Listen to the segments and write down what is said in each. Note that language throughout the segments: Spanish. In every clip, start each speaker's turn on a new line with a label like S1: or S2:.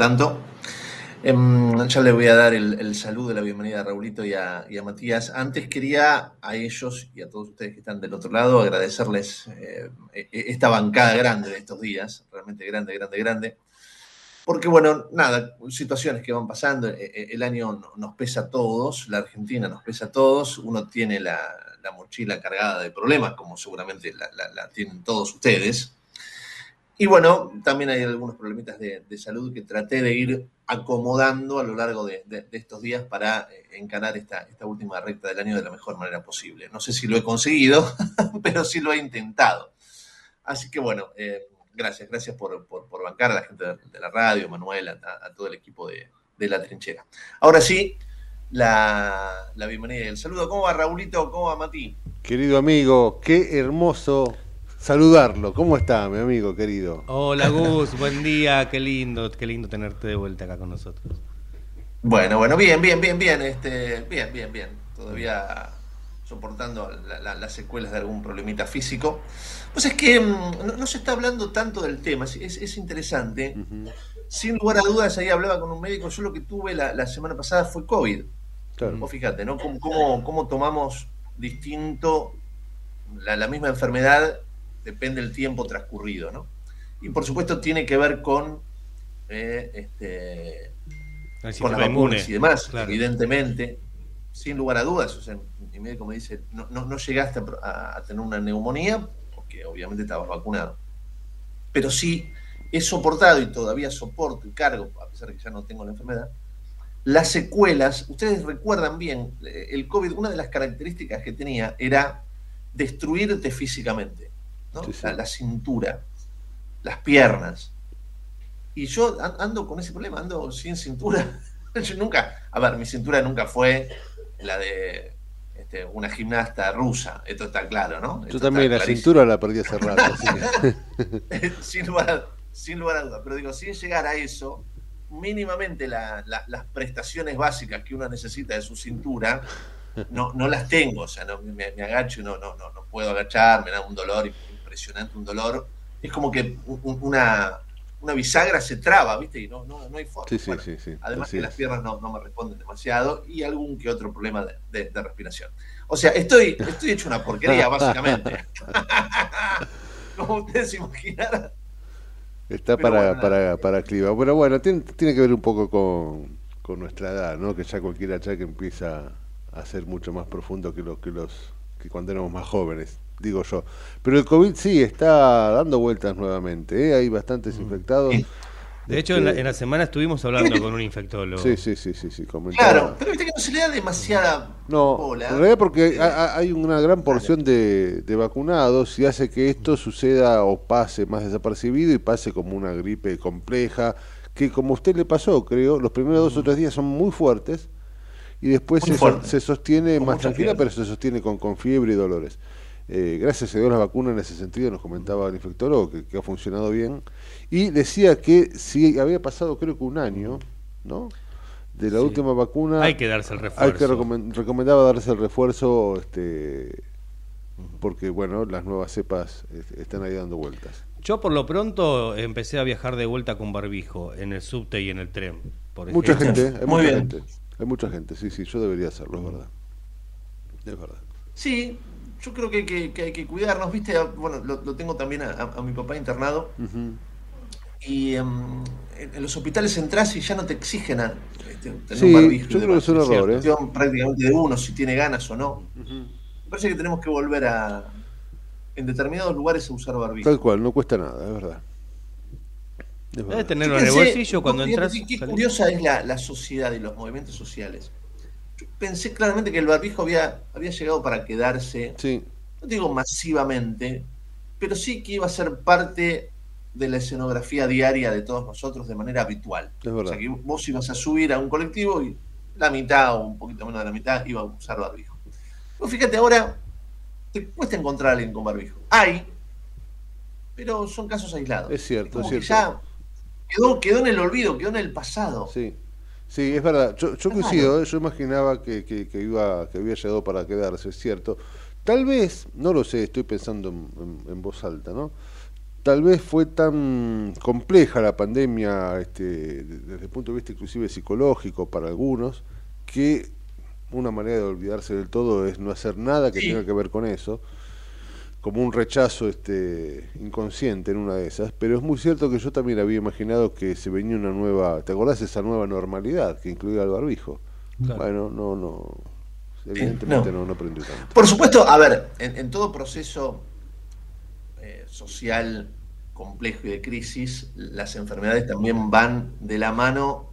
S1: Tanto. Em, ya le voy a dar el, saludo, la bienvenida a Raulito y a, Matías. Antes quería a ellos y a todos ustedes que están del otro lado agradecerles eh, e, e, esta bancada grande de estos días, realmente grande, grande, grande. Porque bueno, nada, situaciones que van pasando, e, el año nos pesa a todos, la Argentina nos pesa a todos, uno tiene la, la mochila cargada de problemas, como seguramente la, tienen todos ustedes. Y bueno, también hay algunos problemitas de, salud que traté de ir acomodando a lo largo de, estos días para eh, encarar esta, esta, última recta del año de la mejor manera posible. No sé si lo he conseguido, pero sí lo he intentado. Así que bueno, eh, gracias, gracias por, bancar a la gente de, la radio, Manuel, a, todo el equipo de, la trinchera. Ahora sí, la, bienvenida y el saludo. ¿Cómo va Raulito? ¿Cómo va Mati?
S2: Querido amigo, qué hermoso saludarlo. ¿Cómo está, mi amigo querido?
S3: Hola Gus, buen día, qué lindo, qué lindo tenerte de vuelta acá con nosotros.
S1: Bueno, bueno, bien, bien, bien, bien, este, bien, bien, bien. Todavía soportando las secuelas de algún problemita físico. Pues es que mm, no, se está hablando tanto del tema, es, interesante. Sin lugar a dudas, ahí hablaba con un médico, yo lo que tuve la semana pasada fue COVID. Vos fíjate, ¿no? ¿Cómo, tomamos distinto la, misma enfermedad? Depende del tiempo transcurrido, ¿no? Y por supuesto tiene que ver con, eh, este, con las vacunas y demás, evidentemente, sin lugar a dudas. O sea, mi médico me dice, no, no, llegaste a, tener una neumonía, porque obviamente estabas vacunado. Pero sí he soportado y todavía soporto y cargo, a pesar de que ya no tengo la enfermedad, las secuelas, ustedes recuerdan bien, eh, el COVID, una de las características que tenía era destruirte físicamente, ¿no? La, cintura, las piernas. Y yo ando con ese problema, ando sin cintura. yo nunca, a ver, mi cintura nunca fue la de este, una gimnasta rusa, esto está claro, ¿no?
S2: yo también la cintura la perdí hace rato.
S1: sin, lugar, sin lugar a dudas, pero digo, sin llegar a eso, mínimamente las prestaciones básicas que uno necesita de su cintura, no, no las tengo. O sea, no, me, agacho y no, no, no, puedo agachar, me da un dolor impresionante, un dolor. Es como que una, una bisagra se traba, ¿viste? Y no, no, no hay forma. además que las piernas no, me responden demasiado y algún que otro problema de, respiración. O sea, estoy, estoy hecho una porquería, básicamente. Como ustedes se Está
S2: para, para, para clima. Pero bueno, tiene, tiene, que ver un poco con, con nuestra edad, ¿no? Que ya cualquier achaque empieza a ser mucho más profundo que los que los que cuando éramos más jóvenes, digo yo. Pero el COVID sí está dando vueltas nuevamente, ¿eh? hay bastantes infectados.
S3: De hecho, en la, en la semana estuvimos hablando con un infectólogo.
S2: Sí, sí, sí, sí, sí, comentaba.
S1: Claro, pero viste que no se le da demasiada
S2: No,
S1: bola.
S2: en realidad porque ha- ha- hay una gran porción de, de vacunados y hace que esto suceda o pase más desapercibido y pase como una gripe compleja, que como a usted le pasó, creo, los primeros dos o tres días son muy fuertes y después se,
S1: fuerte.
S2: se sostiene
S1: Con
S2: más tranquila,
S1: fiebre.
S2: pero se sostiene con, con fiebre y dolores. Eh, gracias a Dios la vacuna en ese sentido, nos comentaba el infectólogo, que, que ha funcionado bien. Y decía que si había pasado creo que un año, ¿no? De la
S3: Sí.
S2: última vacuna.
S3: Hay que darse el
S2: Hay
S3: refuerzo.
S2: que recomen- recomendaba darse el refuerzo, este, porque bueno, las nuevas cepas están ahí dando vueltas.
S3: Yo por lo pronto empecé a viajar de vuelta con barbijo en el subte y en el tren. Por
S2: Mucha
S3: ejemplo.
S2: gente, hay
S1: Muy
S2: mucha
S1: bien.
S2: gente, hay mucha gente, sí, sí, yo debería hacerlo, es verdad. Es verdad.
S1: Sí, yo creo que, hay que- que hay que cuidarnos, viste, bueno, lo, lo tengo también a, a- a mi papá internado
S2: Ujú.
S1: y em, en, en los hospitales entras y ya no te exigen a, este, tener
S2: Sí,
S1: un barbijo.
S2: yo creo que es un error, ¿eh?
S1: cuestión prácticamente de uno, si tiene ganas o no. Me parece que tenemos que volver a, en determinados lugares, a usar barbijo.
S2: Tal cual, no cuesta nada, es verdad. Es
S3: Debes tenerlo en el bolsillo cuando entras.
S1: Qué, qué curiosa es la, la sociedad y los movimientos sociales. Yo pensé claramente que el barbijo había, había llegado para quedarse,
S2: Sí,
S1: no digo masivamente, pero sí que iba a ser parte de la escenografía diaria de todos nosotros de manera habitual.
S2: Es verdad.
S1: O sea, que vos ibas a subir a un colectivo y la mitad o un poquito menos de la mitad iba a usar barbijo. Pero fíjate ahora, te cuesta encontrar a alguien con barbijo. Hay, pero son casos aislados.
S2: Es cierto,
S1: como
S2: es
S1: que
S2: cierto.
S1: ya quedó, quedó en el olvido, quedó en el pasado.
S2: sí. Sí, es verdad. Yo, yo
S1: Es
S2: coincido, ¿eh? yo imaginaba que, que, que iba, que había llegado para quedarse, es cierto. Tal vez, no lo sé, estoy pensando en, en- en voz alta, ¿no? Tal vez fue tan compleja la pandemia este, de- desde el punto de vista inclusive psicológico para algunos, que una manera de olvidarse del todo es no hacer nada que
S1: Sí.
S2: tenga que ver con eso, como un rechazo este, inconsciente en una de esas, pero es muy cierto que yo también había imaginado que se venía una nueva, ¿te acordás de esa nueva normalidad que incluía el barbijo?
S3: Claro.
S2: Bueno, no, no, evidentemente no, no, aprendió tanto.
S1: Por supuesto, a ver, en, en todo proceso eh, social complejo y de crisis, las enfermedades también van de la mano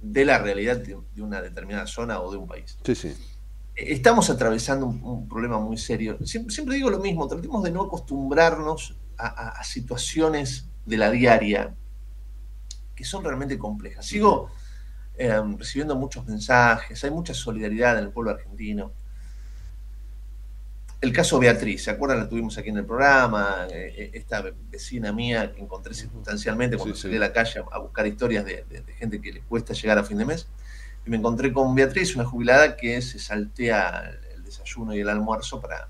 S1: de la realidad de, de una determinada zona o de un país.
S2: Sí, sí,
S1: Estamos atravesando un, un problema muy serio. Siempre, siempre digo lo mismo, tratemos de no acostumbrarnos a, a- a situaciones de la diaria que son realmente complejas. Sigo eh, recibiendo muchos mensajes, hay mucha solidaridad en el pueblo argentino. El caso Beatriz, ¿se acuerdan? La tuvimos aquí en el programa, eh, eh, esta vecina mía que encontré circunstancialmente cuando
S2: Sí, sí.
S1: salí a la calle a buscar historias de, de- de gente que le cuesta llegar a fin de mes. Y me encontré con Beatriz, una jubilada que se saltea el desayuno y el almuerzo para,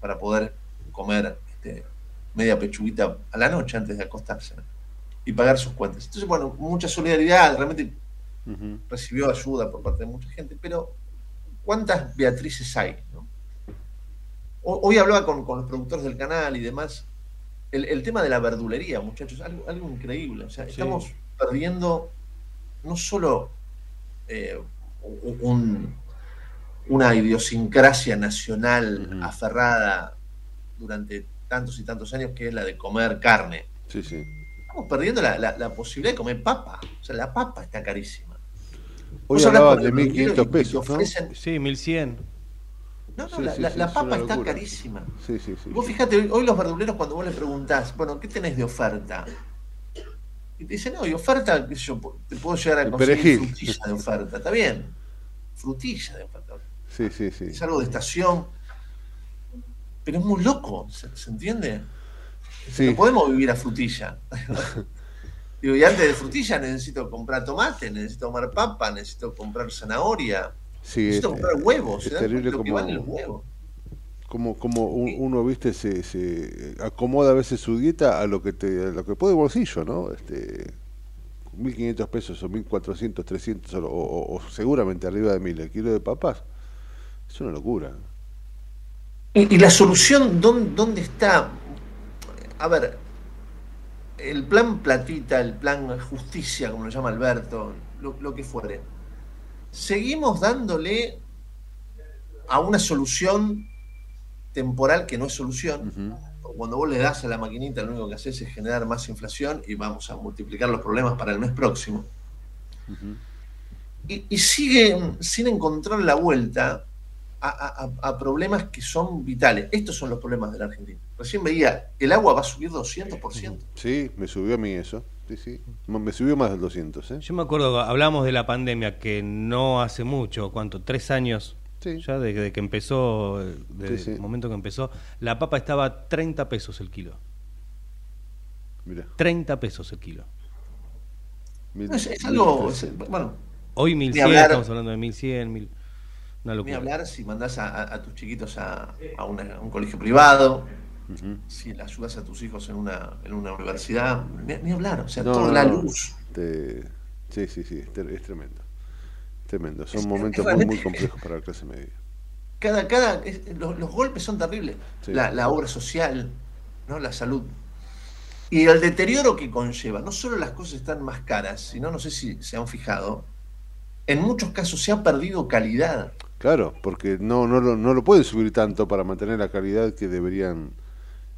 S1: para poder comer este, media pechuguita a la noche antes de acostarse y pagar sus cuentas. Entonces, bueno, mucha solidaridad, realmente recibió ayuda por parte de mucha gente, pero ¿cuántas Beatrices hay? no? Hoy hablaba con, con los productores del canal y demás. El, el tema de la verdulería, muchachos, algo, algo increíble. O sea,
S2: Sí.
S1: estamos perdiendo no solo eh, un- una idiosincrasia nacional aferrada durante tantos y tantos años, que es la de comer carne.
S2: sí, sí.
S1: Estamos perdiendo la, la- la posibilidad de comer papa. O sea, la papa está carísima.
S2: Hoy
S1: con
S2: de
S1: el verdulero
S2: 1.500
S1: y te
S2: pesos, ¿no?
S1: ofrecen-
S3: Sí, 1100.
S1: No, no,
S2: Sí,
S1: la,
S2: sí,
S1: la-
S2: sí,
S1: la
S2: es
S1: papa está carísima.
S2: Sí, sí, sí.
S1: Vos fijate, hoy, hoy los verduleros cuando vos le preguntás, bueno, ¿qué tenés de oferta? Y te dicen, no, y oferta, qué sé yo, te puedo llegar a conseguir
S2: perejil.
S1: frutilla de oferta. Está bien, frutilla de oferta.
S2: Sí, sí, sí.
S1: Es algo de estación, pero es muy loco, ¿se, se entiende?
S2: Sí.
S1: No podemos vivir a frutilla. Digo, y antes de frutilla necesito comprar tomate, necesito comer papa, necesito comprar zanahoria,
S2: Sí,
S1: necesito
S2: es-
S1: comprar huevos.
S2: es
S1: ¿se dan
S2: terrible
S1: que
S2: como-
S1: valen los huevos?
S2: Como como un- uno viste se, se acomoda a veces su dieta a lo que te a lo que puede bolsillo no este 1500 pesos o 1400 300 o, o- o seguramente arriba de 1000 el kilo de papas es una locura.
S1: Y, y la solución, ¿dónde, ¿dónde está? A ver, el plan platita, el plan justicia, como lo llama Alberto, lo, que fuere, seguimos dándole a una solución temporal que no es solución. Cuando vos le das a la maquinita, lo único que haces es generar más inflación y vamos a multiplicar los problemas para el mes próximo. y, sigue sin encontrar la vuelta a, problemas que son vitales. Estos son los problemas de la Argentina. Recién veía, el agua va a subir 200%.
S2: Sí, me subió a mí eso. Sí, sí. Me subió más del 200. ¿eh?
S3: Yo me acuerdo, hablamos de la pandemia que no hace mucho, ¿cuánto? Tres años ya desde que empezó, desde el momento que empezó, la papa estaba a 30 pesos el kilo. Mira. 30 pesos el kilo.
S1: Es, algo, bueno.
S3: Hoy 1100, estamos hablando de 1100, mil,
S1: una locura. Ni hablar si mandás a, tus chiquitos a, un colegio privado, si le ayudas a tus hijos en una, en una universidad, ni, hablar, o sea, toda la luz.
S2: sí, sí, sí, es tremendo. Tremendo, son momentos muy, muy complejos para la clase media.
S1: Cada, cada, los, golpes son terribles. La, obra social, ¿no? la salud. Y el deterioro que conlleva, no solo las cosas están más caras, sino, no sé si se han fijado, en muchos casos se ha perdido calidad.
S2: Claro, porque no, no, lo, no lo pueden subir tanto para mantener la calidad que deberían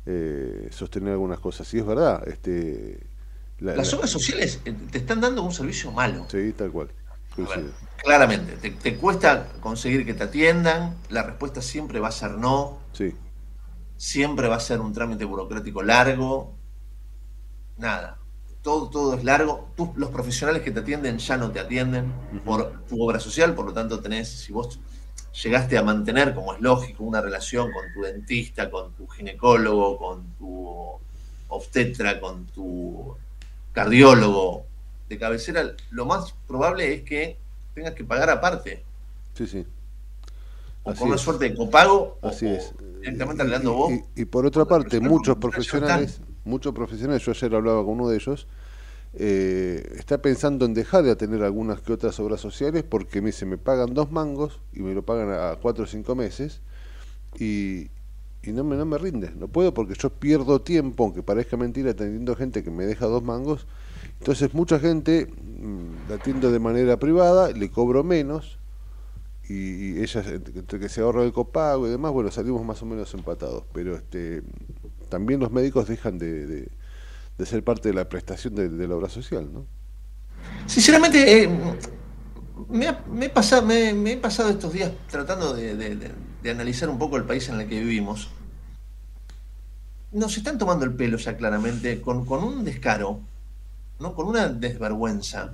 S2: eh, sostener algunas cosas. Y es verdad. Este,
S1: las obras sociales eh, te están dando un servicio malo.
S2: Sí, tal cual.
S1: Claramente, te, cuesta conseguir que te atiendan, la respuesta siempre va a ser no.
S2: Sí.
S1: Siempre va a ser un trámite burocrático largo. Nada. Todo, todo es largo. Tú, los profesionales que te atienden ya no te atienden por tu obra social, por lo tanto tenés, si vos llegaste a mantener, como es lógico, una relación con tu dentista, con tu ginecólogo, con tu obstetra, con tu cardiólogo, de cabecera, lo más probable es que tengas que pagar aparte.
S2: Sí, sí.
S1: O con una suerte de copago,
S2: Así
S1: o,
S2: es.
S1: directamente dando vos.
S2: Y, por otra parte, muchos profesionales, muchos profesionales, yo ayer hablaba con uno de ellos, eh, está pensando en dejar de tener algunas que otras obras sociales porque me dice, me pagan dos mangos y me lo pagan a cuatro o cinco meses y, y no me, no me rinde, no puedo porque yo pierdo tiempo, aunque parezca mentira, atendiendo gente que me deja dos mangos entonces mucha gente mm, la atiendo de manera privada, le cobro menos y, ella entre que se ahorra el copago y demás, bueno, salimos más o menos empatados. Pero este también los médicos dejan de, ser parte de la prestación de, la obra social, ¿no?
S1: Sinceramente, eh, me, he pasado, me, he pasado estos días tratando de, analizar un poco el país en el que vivimos. Nos están tomando el pelo ya claramente con, con un descaro ¿no? con una desvergüenza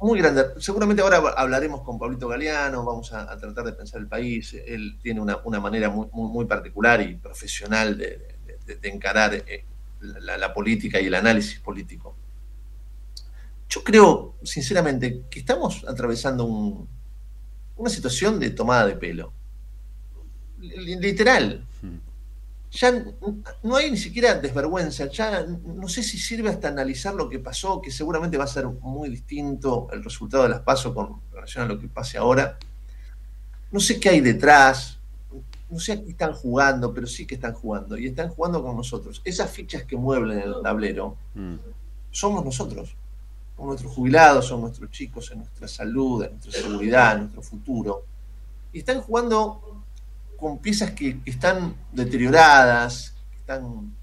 S1: muy grande. Seguramente ahora hablaremos con Pablito Galeano, vamos a, tratar de pensar el país. Él tiene una, manera muy, muy, particular y profesional de, encarar eh, la, política y el análisis político. Yo creo, sinceramente, que estamos atravesando una situación de tomada de pelo. Literal ya no hay ni siquiera desvergüenza, ya no sé si sirve hasta analizar lo que pasó, que seguramente va a ser muy distinto el resultado de las pasos con relación a lo que pase ahora. No sé qué hay detrás, no sé a qué están jugando, pero sí que están jugando, y están jugando con nosotros. Esas fichas que mueven el tablero mm. somos nosotros, son nuestros jubilados, son nuestros chicos, en nuestra salud, en nuestra seguridad, en nuestro futuro. Y están jugando con piezas que, están deterioradas, que están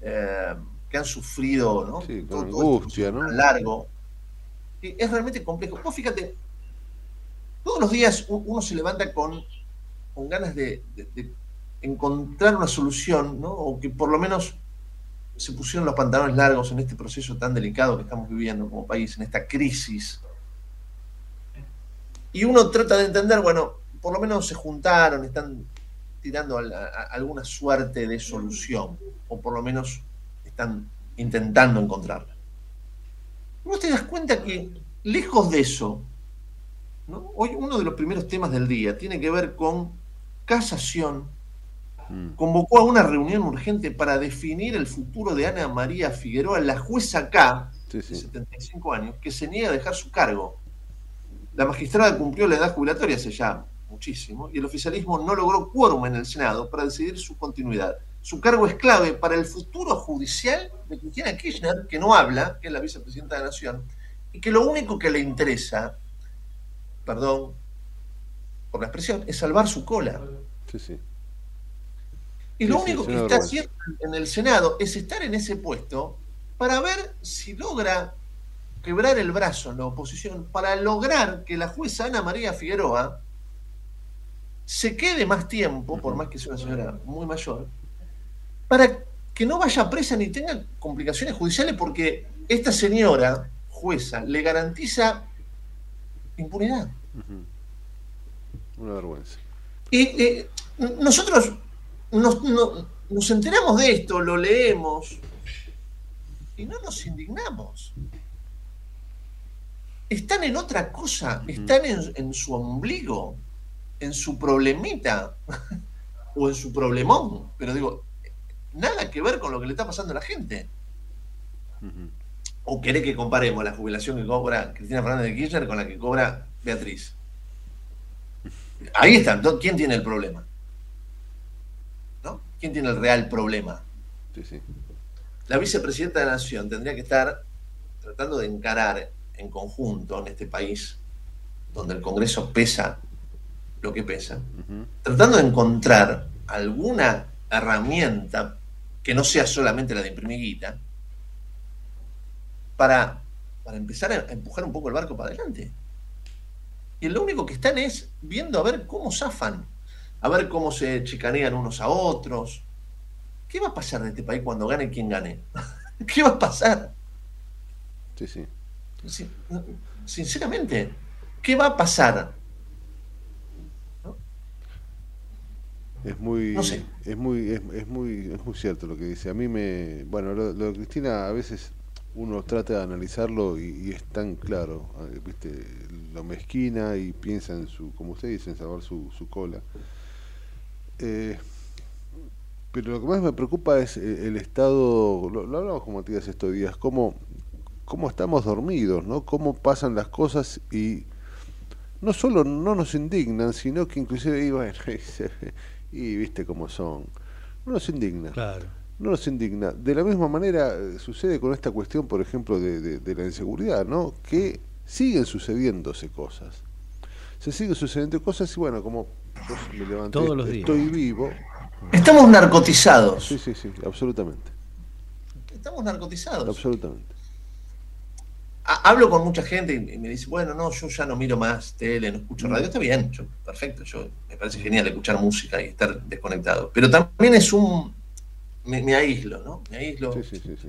S1: eh, que han sufrido ¿no?
S2: todo, angustia, ¿no?
S1: largo. es realmente complejo. Vos fíjate, todos los días uno se levanta con, con ganas de, encontrar una solución, ¿no? o que por lo menos se pusieron los pantalones largos en este proceso tan delicado que estamos viviendo como país, en esta crisis. Y uno trata de entender, bueno, por lo menos se juntaron, están tirando alguna suerte de solución, o por lo menos están intentando encontrarla. ¿No te das cuenta que, lejos de eso, hoy uno de los primeros temas del día tiene que ver con casación, mm. convocó a una reunión urgente para definir el futuro de Ana María Figueroa, la jueza K, de 75 años, que se niega a dejar su cargo. La magistrada cumplió la edad jubilatoria hace ya muchísimo, y el oficialismo no logró quórum en el Senado para decidir su continuidad. su cargo es clave para el futuro judicial de Cristina Kirchner, que no habla, que es la vicepresidenta de la Nación, y que lo único que le interesa, perdón por la expresión, es salvar su cola. Sí, sí. Y lo único que está haciendo en el Senado es estar en ese puesto para ver si logra quebrar el brazo en la oposición, para lograr que la jueza Ana María Figueroa se quede más tiempo, por más que sea una señora muy mayor, para que no vaya presa ni tenga complicaciones judiciales, porque esta señora jueza le garantiza impunidad.
S2: Una vergüenza.
S1: Y eh, nosotros nos, enteramos de esto, lo leemos y no nos indignamos. Están en otra cosa, están en, su ombligo, en su problemita o en su problemón. Pero digo, nada que ver con lo que le está pasando a la gente. ¿O querés que comparemos la jubilación que cobra Cristina Fernández de Kirchner con la que cobra Beatriz? Ahí está. ¿Quién tiene el problema? ¿No? ¿Quién tiene el real problema? Sí, sí. La vicepresidenta de la Nación tendría que estar tratando de encarar en conjunto en este país, donde el Congreso pesa lo que pesa, tratando de encontrar alguna herramienta que no sea solamente la de imprimir para, para empezar a empujar un poco el barco para adelante. Y lo único que están es viendo a ver cómo zafan, a ver cómo se chicanean unos a otros. ¿Qué va a pasar de este país cuando gane quien gane? ¿Qué va a pasar?
S2: Sí, sí.
S1: Sinceramente, ¿qué va a pasar?
S2: Es muy, es muy, es, muy, es muy cierto lo que dice. A mí me, bueno, lo, de Cristina a veces uno trata de analizarlo y, es tan claro, eh, viste, lo mezquina y piensa en su, como usted dice, en salvar su, su cola. Eh, pero lo que más me preocupa es eh, el, estado, lo, hablamos como Matías estos días, cómo, cómo estamos dormidos, ¿no? Cómo pasan las cosas y no solo no nos indignan, sino que inclusive, y bueno, y viste cómo son. No nos indigna.
S3: Claro.
S2: No nos indigna. De la misma manera eh, sucede con esta cuestión, por ejemplo, de, de, la inseguridad, ¿no? Que siguen sucediéndose cosas. Se siguen sucediendo cosas y bueno, como
S3: me levanté, Todos los días.
S2: estoy vivo.
S1: Estamos narcotizados.
S2: Sí, sí, sí, absolutamente.
S1: Estamos narcotizados.
S2: Absolutamente
S1: hablo con mucha gente y me dice, bueno, no, yo ya no miro más tele, no escucho radio. Está bien, perfecto, yo, me parece genial escuchar música y estar desconectado. Pero también es un... Me, aíslo, ¿no? Me aíslo. Sí, sí, sí,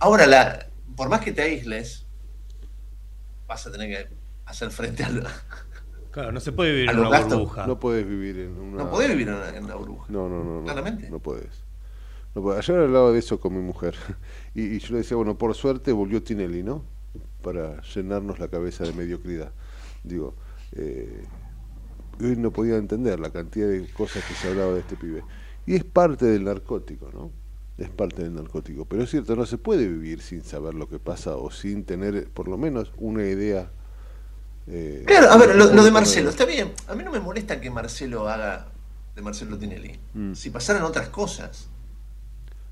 S1: Ahora, la, por más que te aísles, vas a tener que hacer frente a
S3: Claro, no se puede vivir en una burbuja.
S2: No puedes vivir en una...
S1: No puedes vivir en una, burbuja.
S2: No, no, no.
S1: Claramente.
S2: No puedes. Ayer hablaba de eso con mi mujer y, yo le decía, bueno, por suerte volvió Tinelli, ¿no? Para llenarnos la cabeza de mediocridad. Digo, eh, hoy no podía entender la cantidad de cosas que se hablaba de este pibe. Y es parte del narcótico, ¿no? Es parte del narcótico. Pero es cierto, no se puede vivir sin saber lo que pasa o sin tener por lo menos una idea.
S1: Eh, claro, a ver, lo, de Marcelo, está bien. A mí no me molesta que Marcelo haga de Marcelo Tinelli. Mm. Si pasaran otras cosas.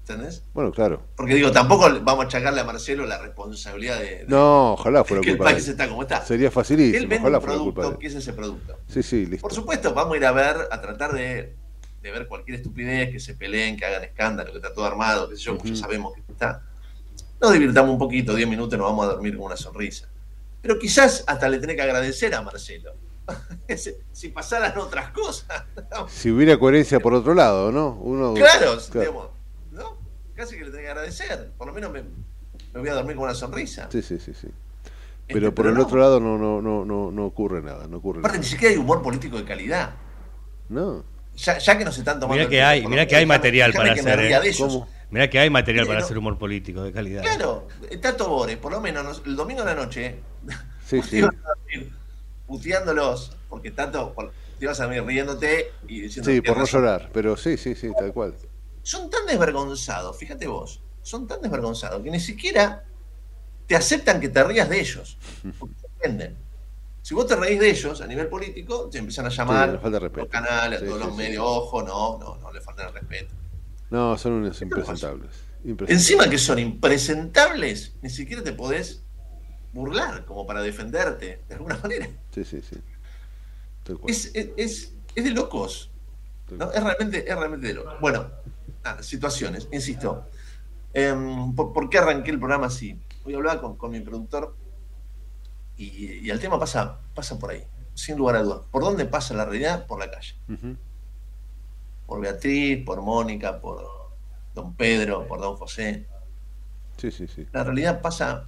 S1: ¿Entendés?
S2: Bueno, claro.
S1: Porque digo, tampoco vamos a achacarle a Marcelo la responsabilidad de,
S2: no, ojalá fuera
S1: que el país está como está.
S2: Sería facilísimo.
S1: Él vende un producto, ¿qué es ese producto?
S2: Sí, sí, listo.
S1: Por supuesto, vamos a ir a ver, a tratar de, ver cualquier estupidez, que se peleen, que hagan escándalo, que está todo armado, qué sé yo, ya sabemos que está. Nos divirtamos un poquito, 10 minutos, nos vamos a dormir con una sonrisa. Pero quizás hasta le tenés que agradecer a Marcelo. si pasaran otras cosas.
S2: si hubiera coherencia por otro lado, ¿no?
S1: Uno, claro, claro casi que le tengo que agradecer. Por lo menos me, voy a dormir con una sonrisa.
S2: Sí, sí, sí, sí. Este, pero por el otro lado no, no, no, no, no ocurre nada. No ocurre
S1: Aparte, ni siquiera hay humor político de calidad.
S2: No.
S1: Ya, ya que nos están tomando.
S3: Mira que hay, mira que hay material para hacer. Eh. Mira que hay material para hacer humor político de calidad.
S1: Claro, Tato Bores, por lo menos el domingo de la noche, sí, sí. puteándolos, porque tanto te ibas a dormir riéndote y diciendo.
S2: Sí, por no llorar, pero sí, sí, sí, tal cual
S1: son tan desvergonzados, fíjate vos, son tan desvergonzados que ni siquiera te aceptan que te rías de ellos, porque se ofenden. Si vos te reís de ellos a nivel político, te empiezan a llamar
S2: a
S1: los canales, a todos los medios, ojo, no, no, no le faltan el respeto.
S2: No, son unos impresentables.
S1: Encima que son impresentables, ni siquiera te podés burlar como para defenderte de alguna manera.
S2: Sí, sí, sí.
S1: Es, es, es, de locos. ¿no? Es, realmente, es realmente de locos. Bueno, situaciones, insisto. Em, ¿por, qué arranqué el programa así? Hoy hablaba con, con mi productor y, el tema pasa, pasa por ahí, sin lugar a dudas. ¿Por dónde pasa la realidad? Por la calle. Por Beatriz, por Mónica, por don Pedro, por don José.
S2: Sí, sí, sí.
S1: La realidad pasa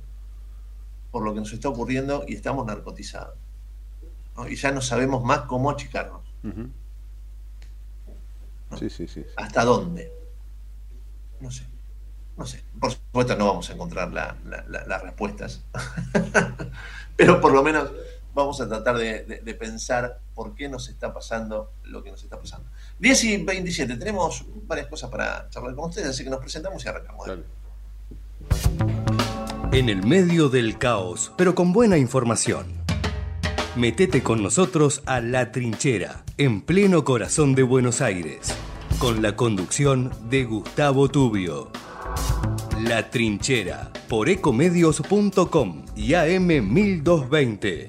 S1: por lo que nos está ocurriendo y estamos narcotizados. Y ya no sabemos más cómo achicarnos.
S2: sí, sí, sí,
S1: ¿Hasta dónde? No sé. No sé. Por supuesto no vamos a encontrar las respuestas. Pero por lo menos vamos a tratar de, pensar por qué nos está pasando lo que nos está pasando. 10 y 27, tenemos varias cosas para charlar con ustedes, así que nos presentamos y arrancamos.
S3: En el medio del caos, pero con buena información. Metete con nosotros a La Trinchera, en pleno corazón de Buenos Aires, con la conducción de Gustavo Tubio. La Trinchera, por ecomedios.com y AM1220.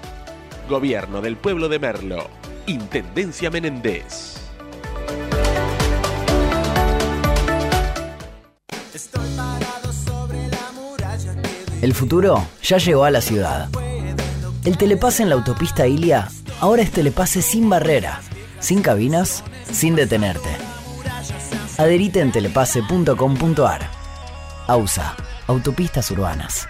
S4: Gobierno del Pueblo de Merlo. Intendencia Menéndez.
S5: El futuro ya llegó a la ciudad. El telepase en la autopista Ilia ahora es telepase sin barrera, sin cabinas, sin detenerte. Adherite en telepase.com.ar. AUSA, Autopistas Urbanas.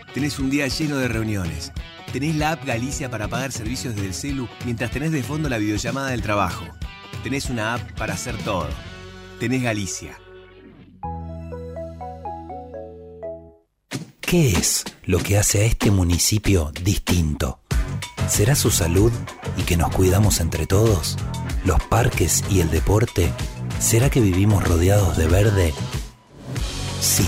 S6: Tenés un día lleno de reuniones. Tenés la app Galicia para pagar servicios desde el celu mientras tenés de fondo la videollamada del trabajo.
S7: Tenés una app para hacer todo. Tenés Galicia.
S8: ¿Qué es lo que hace a este municipio distinto? ¿Será su salud y que nos cuidamos entre todos? ¿Los parques y el deporte? ¿Será que vivimos rodeados de verde? Sí,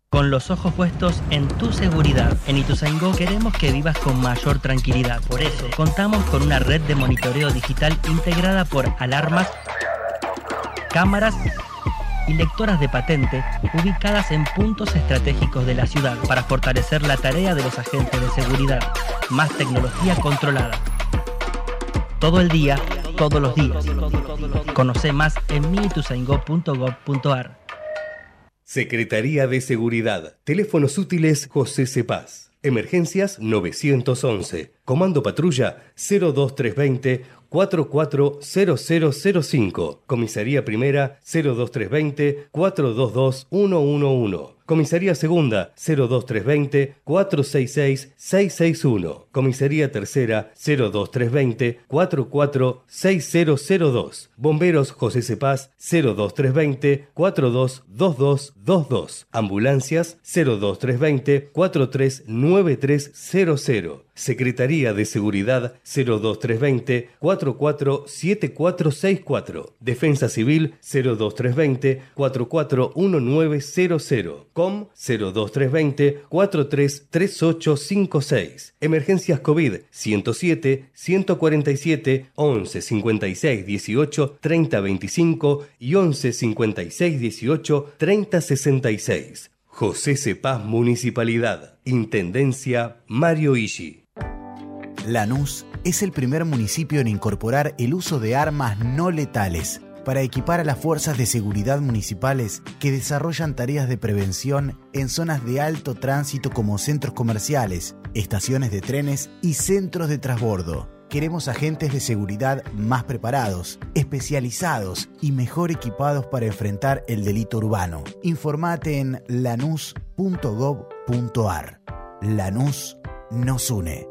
S9: Con los ojos puestos en tu seguridad. En Ituzaingó queremos que vivas con mayor tranquilidad. Por eso, contamos con una red de monitoreo digital integrada por alarmas, cámaras y lectoras de patente ubicadas en puntos estratégicos de la ciudad para fortalecer la tarea de los agentes de seguridad. Más tecnología controlada. Todo el día, todos los días. Conoce más en minitusaingó.gov.ar.
S3: Secretaría de Seguridad. Teléfonos útiles José Cepaz. Emergencias 911. Comando Patrulla 02320 440005. Comisaría Primera 02320 422 111. Comisaría Segunda 02320 466 661. Comisaría Tercera 02320 446002. Bomberos José Cepaz 02320 422222. Ambulancias 02320 439300. Secretaría de Seguridad 02320 447464. Defensa Civil 02320 441900. COM 02320 433856. Emergencias COVID 107 147 11 56 18 30 25 y 11 56 18 30 66. José Cepaz Municipalidad. Intendencia Mario Ishi.
S5: Lanús es el primer municipio en incorporar el uso de armas no letales para equipar a las fuerzas de seguridad municipales que desarrollan tareas de prevención en zonas de alto tránsito como centros comerciales, estaciones de trenes y centros de transbordo. Queremos agentes de seguridad más preparados, especializados y mejor equipados para enfrentar el delito urbano. Informate en lanús.gov.ar. Lanús nos une.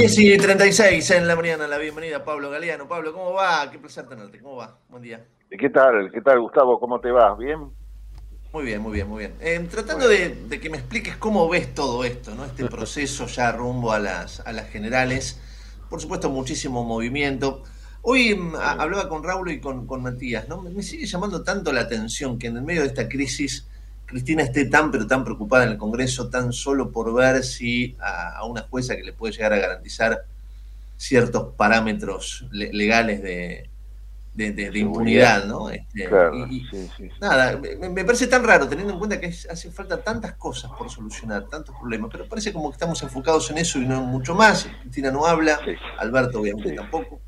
S1: Y 36 en la mañana, la bienvenida Pablo Galeano. Pablo, ¿cómo va? Qué placer tenerte, ¿cómo va? Buen día.
S10: ¿Qué tal? ¿Qué tal, Gustavo? ¿Cómo te va? ¿Bien?
S1: Muy bien, muy bien, muy bien. Eh, tratando de, que me expliques cómo ves todo esto, ¿no? Este proceso ya rumbo a las, a las generales. Por supuesto, muchísimo movimiento. Hoy mm, a- hablaba con Raúl y con, con Matías, ¿no? Me, me sigue llamando tanto la atención que en el medio de esta crisis Cristina esté tan pero tan preocupada en el Congreso, tan solo por ver si a, a una jueza que le puede llegar a garantizar ciertos parámetros le- legales de, de- de- de impunidad, ¿no? Este,
S10: Claro,
S1: y- y-
S10: sí, sí.
S1: Nada, me, me parece tan raro teniendo en cuenta que es- hace falta tantas cosas por solucionar, tantos problemas, pero parece como que estamos enfocados en eso y no en mucho más. Cristina no habla, Alberto obviamente tampoco.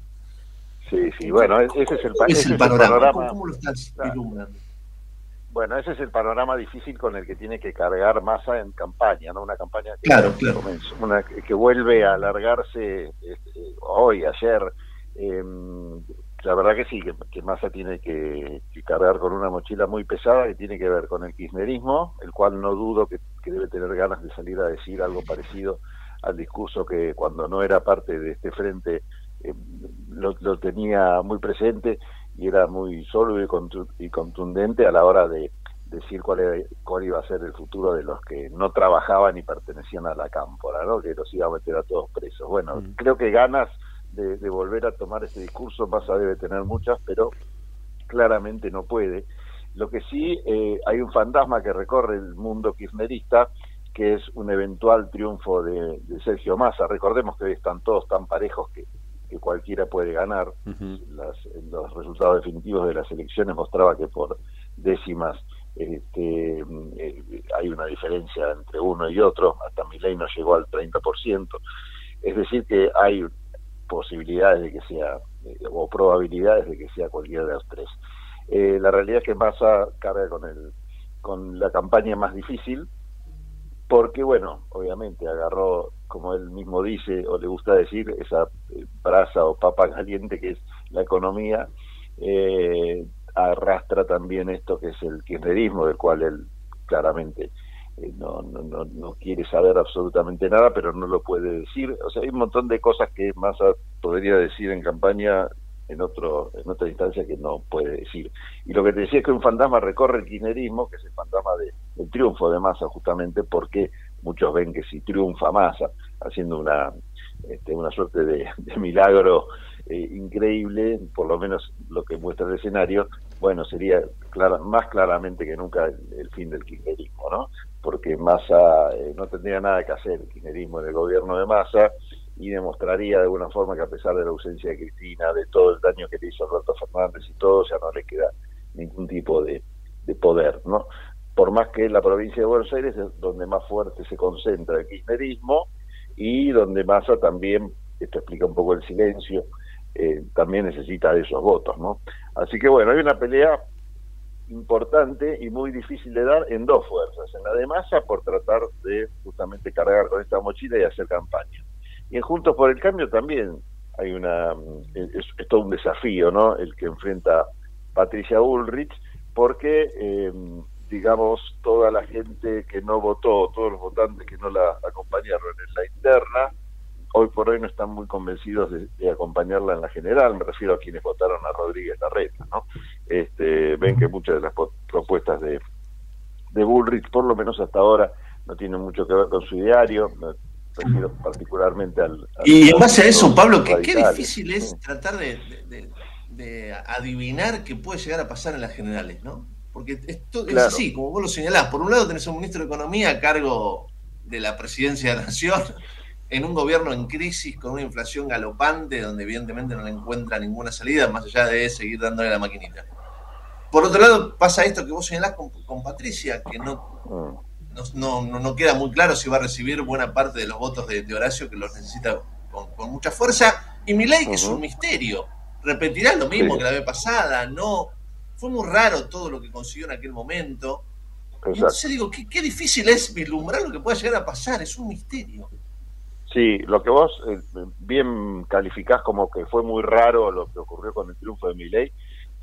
S10: Sí, sí, bueno, ese es el, pa-
S1: ¿Cómo es el
S10: es
S1: panorama? ¿Cómo, cómo lo estás vislumbrando?
S10: Bueno, ese es el panorama difícil con el que tiene que cargar Massa en campaña, ¿no? Una campaña que,
S1: Claro, claro.
S10: comenzó- una que que vuelve a alargarse este, hoy, ayer. eh, la verdad que sí, que, que Massa tiene que, que cargar con una mochila muy pesada que tiene que ver con el kirchnerismo, el cual no dudo que, que debe tener ganas de salir a decir algo parecido al discurso que cuando no era parte de este frente eh, lo, lo tenía muy presente y era muy sólido y, contu- y contundente a la hora de decir cuál, era- cuál iba a ser el futuro de los que no trabajaban y pertenecían a la cámpora, ¿no? que los iba a meter a todos presos. Bueno, creo que ganas de, de volver a tomar este discurso, Massa debe tener muchas, pero claramente no puede. Lo que sí, eh, hay un fantasma que recorre el mundo kirchnerista, que es un eventual triunfo de, de Sergio Massa. Recordemos que hoy están todos tan parejos que, que cualquiera puede ganar. Las- los resultados definitivos de las elecciones mostraba que por décimas este, eh, hay una diferencia entre uno y otro. Hasta Milei no llegó al 30%. Es decir, que hay posibilidades de que sea, eh, o probabilidades de que sea cualquiera de los tres. Eh, la realidad es que Massa carga con, el, con la campaña más difícil, porque, bueno, obviamente agarró, como él mismo dice, o le gusta decir, esa eh, brasa o papa caliente que es la economía, eh, arrastra también esto que es el kirchnerismo, del cual él claramente eh, no, no, no, no quiere saber absolutamente nada, pero no lo puede decir. O sea, hay un montón de cosas que Massa podría decir en campaña en otro en otra instancia que no puede decir. Y lo que te decía es que un fantasma recorre el kirchnerismo, que es el fantasma de, del triunfo de Massa, justamente porque muchos ven que si triunfa Massa, haciendo una este, una suerte de, milagro eh, increíble, por lo menos lo que muestra el escenario, bueno, sería más claramente que nunca el, el fin del kirchnerismo, ¿no? Porque Massa eh, no tendría nada que hacer el kirchnerismo en el gobierno de Massa y demostraría de alguna forma que a pesar de la ausencia de Cristina, de todo el daño que le hizo Alberto Fernández y todo, ya no le queda ningún tipo de, de poder, ¿no? Por más que la provincia de Buenos Aires es donde más fuerte se concentra el kirchnerismo y donde Massa también, esto explica un poco el silencio, eh, también necesita de esos votos, ¿no? Así que bueno, hay una pelea importante y muy difícil de dar en dos fuerzas, en la de Massa por tratar de justamente cargar con esta mochila y hacer campaña. Y en Juntos por el Cambio también hay una, es, es todo un desafío, ¿no? El que enfrenta Patricia Ulrich, porque, eh, digamos, toda la gente que no votó, todos los votantes que no la acompañaron en la interna, hoy por hoy no están muy convencidos de, acompañarla en la general, me refiero a quienes votaron a Rodríguez Larreta, ¿no? Este, ven que muchas de las propuestas de, de Bullrich, por lo menos hasta ahora, no tienen mucho que ver con su diario, particularmente al... al-
S1: Y en base a eso, Pablo, qué, difícil es tratar de, de- de- de adivinar qué puede llegar a pasar en las generales, ¿no? Porque esto es así, como vos lo señalás. Por un lado tenés un ministro de Economía a cargo de la presidencia de la Nación, en un gobierno en crisis, con una inflación galopante, donde evidentemente no le encuentra ninguna salida, más allá de seguir dándole la maquinita. Por otro lado, pasa esto que vos señalás con, con Patricia, que no,
S10: Mm.
S1: No, no- no- queda muy claro si va a recibir buena parte de los votos de, de Horacio, que los necesita con, con mucha fuerza. Y Milei, que es un misterio. Repetirá lo mismo
S10: Sí.
S1: que la vez pasada, no. Fue muy raro todo lo que consiguió en aquel momento.
S10: Exacto.
S1: entonces digo, qué, qué difícil es vislumbrar lo que pueda llegar a pasar, es un misterio.
S10: Sí, lo que vos eh, bien calificás como que fue muy raro lo que ocurrió con el triunfo de Milei,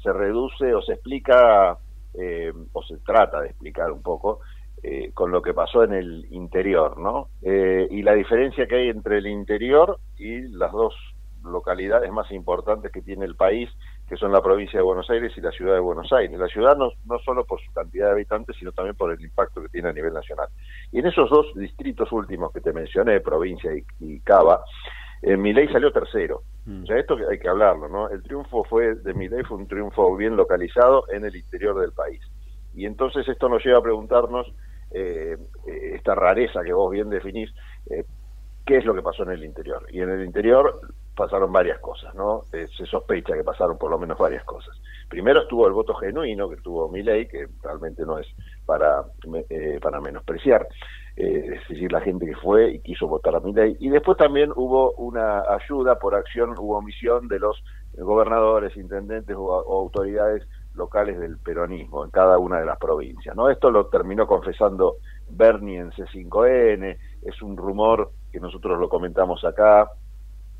S10: se reduce o se explica, eh, o se trata de explicar un poco, eh, con lo que pasó en el interior, ¿no? Eh, y la diferencia que hay entre el interior y las dos localidades más importantes que tiene el país, que son la provincia de Buenos Aires y la ciudad de Buenos Aires. La ciudad no, no solo por su cantidad de habitantes, sino también por el impacto que tiene a nivel nacional. Y en esos dos distritos últimos que te mencioné, provincia y, y Cava, eh, Milei salió tercero. O sea, esto hay que hablarlo, ¿no? El triunfo fue de Milei fue un triunfo bien localizado en el interior del país. Y entonces esto nos lleva a preguntarnos eh, esta rareza que vos bien definís, eh, qué es lo que pasó en el interior. Y en el interior pasaron varias cosas, ¿no? Eh, se sospecha que pasaron por lo menos varias cosas. Primero estuvo el voto genuino que tuvo Milei, que realmente no es para, para menospreciar, es decir, la gente que fue y quiso votar a Milei. Y después también hubo una ayuda por acción u omisión de los gobernadores, intendentes o, o autoridades locales del peronismo en cada una de las provincias. ¿no? Esto lo terminó confesando Bernie en C5N, es un rumor que nosotros lo comentamos acá,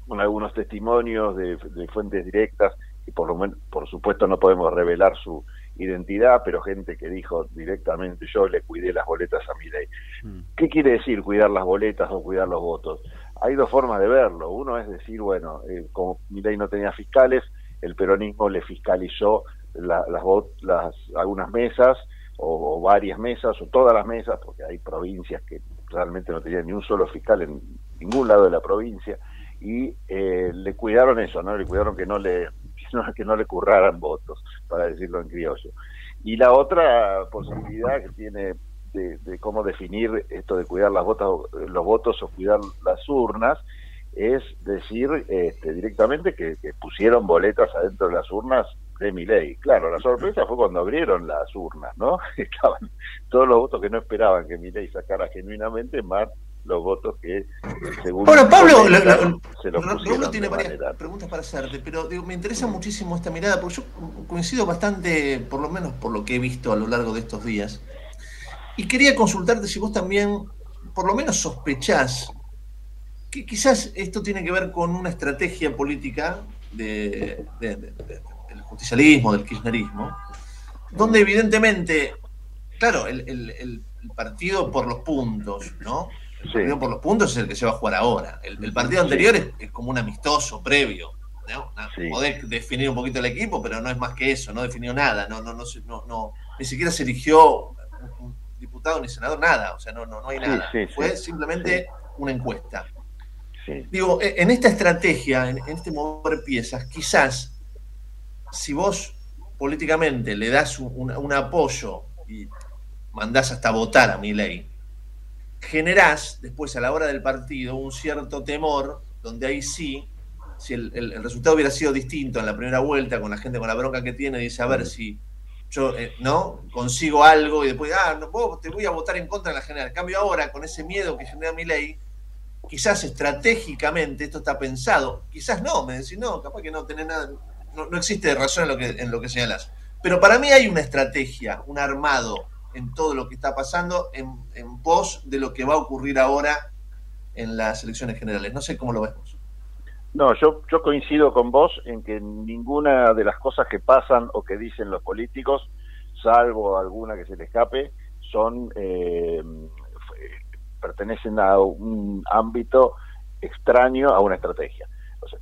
S10: con algunos testimonios de, fuentes directas, y por, lo por supuesto no podemos revelar su identidad, pero gente que dijo directamente yo le cuidé las boletas a mi ley. Mm. ¿Qué quiere decir cuidar las boletas o cuidar los votos? Hay dos formas de verlo. Uno es decir, bueno, eh, como mi ley no tenía fiscales, el peronismo le fiscalizó las, las algunas mesas o, varias mesas o todas las mesas, porque hay provincias que realmente no tenían ni un solo fiscal en ningún lado de la provincia y eh, le cuidaron eso, no le cuidaron que no le que no le curraran votos, para decirlo en criollo. Y la otra posibilidad que tiene de, cómo definir esto de cuidar las votos, los votos o cuidar las urnas es decir este, directamente que, que pusieron boletas adentro de las urnas de mi ley. Claro, la sorpresa fue cuando abrieron las urnas, ¿no? Estaban todos los votos que no esperaban que mi ley sacara genuinamente, más los votos que, según.
S1: Bueno, Pablo, se lo tiene varias preguntas para hacerte, pero digo, me interesa muchísimo esta mirada, porque yo coincido bastante, por lo menos por lo que he visto a lo largo de estos días. Y quería consultarte si vos también, por lo menos, sospechás que quizás esto tiene que ver con una estrategia política de justicialismo, del kirchnerismo, donde evidentemente, claro, el, partido por los puntos, ¿no? El partido por los puntos es el que se va a jugar ahora. El, partido anterior es, como un amistoso previo. ¿no? Podés definir un poquito el equipo, pero no es más que eso, no definió nada, no, no, no, no, ni siquiera se eligió un diputado ni senador, nada, o sea, no, no, no hay nada. Fue simplemente una encuesta. Digo, e, en esta estrategia, en, este mover piezas, quizás si vos políticamente le das un, apoyo y mandás hasta votar a mi ley, generás después a la hora del partido un cierto temor, donde ahí sí, si el, resultado hubiera sido distinto en la primera vuelta, con la gente con la bronca que tiene, dice, a ver si yo eh, no consigo algo y después, ah, no, te voy a votar en contra en la general. En cambio ahora, con ese miedo que genera mi ley, quizás estratégicamente esto está pensado, quizás no, me decís, no, capaz que no tenés nada, no, existe razón en lo, que, en lo que señalas. Pero para mí hay una estrategia, un armado en todo lo que está pasando en, en pos de lo que va a ocurrir ahora en las elecciones generales. No sé cómo lo vemos.
S10: No, yo, yo coincido con vos en que ninguna de las cosas que pasan o que dicen los políticos, salvo alguna que se le escape, son eh, pertenecen a un ámbito extraño a una estrategia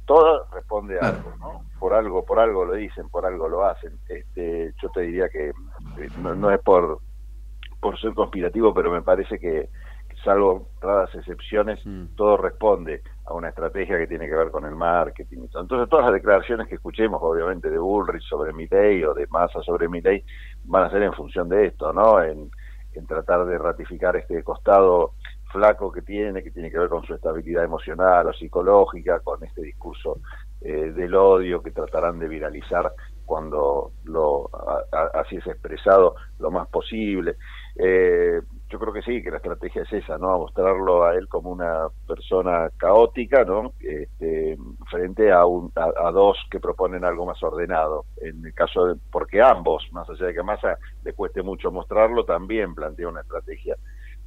S10: todo responde a algo, ¿no? Por algo, por algo lo dicen, por algo lo hacen. Este, yo te diría que eh, no, es por, por ser conspirativo, pero me parece que, salvo raras excepciones, mm. todo responde a una estrategia que tiene que ver con el marketing. Entonces, todas las declaraciones que escuchemos, obviamente, de Bullrich sobre Milley o de Massa sobre Milley, van a ser en función de esto, ¿no? En, en tratar de ratificar este costado flaco que tiene, que tiene que ver con su estabilidad emocional o psicológica, con este discurso eh, del odio que tratarán de viralizar cuando lo así es expresado lo más posible. Eh, yo creo que sí, que la estrategia es esa, ¿no? A mostrarlo a él como una persona caótica, ¿no? Este, frente a, un, a, dos que proponen algo más ordenado. En el caso de, porque ambos, más allá de que a Massa le cueste mucho mostrarlo, también plantea una estrategia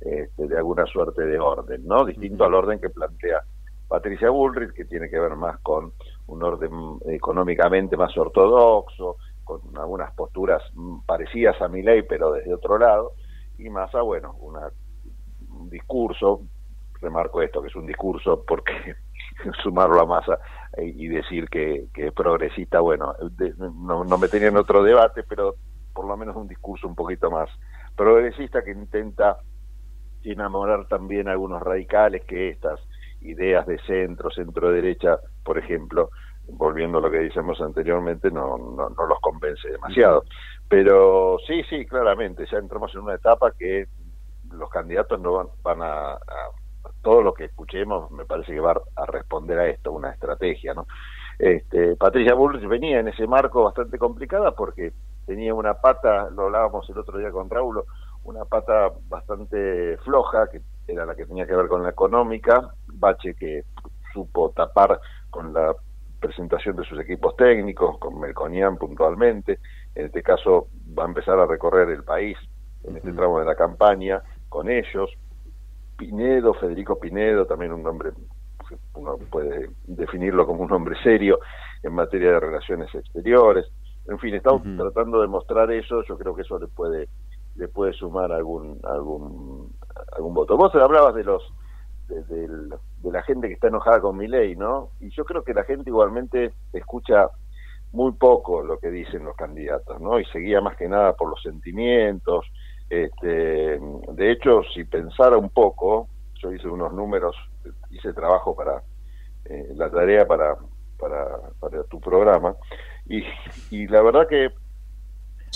S10: este, de alguna suerte de orden, ¿no? Distinto al orden que plantea Patricia Bullrich, que tiene que ver más con un orden económicamente más ortodoxo, con algunas posturas parecidas a mi ley, pero desde otro lado, y Massa, bueno, una, un discurso, remarco esto, que es un discurso porque sumarlo a Massa y decir que, que es progresista, bueno, no, no me tenía en otro debate, pero por lo menos un discurso un poquito más progresista que intenta enamorar también a algunos radicales que estas ideas de centro, centro derecha, por ejemplo, volviendo a lo que decíamos anteriormente, no, no, no los convence demasiado. Pero sí, sí, claramente, ya entramos en una etapa que los candidatos no van, van a, todo lo que escuchemos me parece que va a responder a esto, una estrategia, ¿no? Este, Patricia Bullrich venía en ese marco bastante complicada porque tenía una pata, lo hablábamos el otro día con Raúl, una pata bastante floja, que era la que tenía que ver con la económica, bache que supo tapar con la presentación de sus equipos técnicos, con Melconian puntualmente, en este caso va a empezar a recorrer el país en este tramo de la campaña con ellos, Pinedo, Federico Pinedo, también un hombre, uno puede definirlo como un hombre serio en materia de relaciones exteriores, en fin, estamos tratando de mostrar eso, yo creo que eso le puede le puede sumar algún algún algún voto. Vos hablabas de los de, la gente que está enojada con mi ley, ¿no? Y yo creo que la gente igualmente escucha muy poco lo que dicen los candidatos, ¿no? Y seguía más que nada por los sentimientos. Este, de hecho, si pensara un poco, yo hice unos números, hice trabajo para eh, la tarea para, para, para tu programa, y, y la verdad que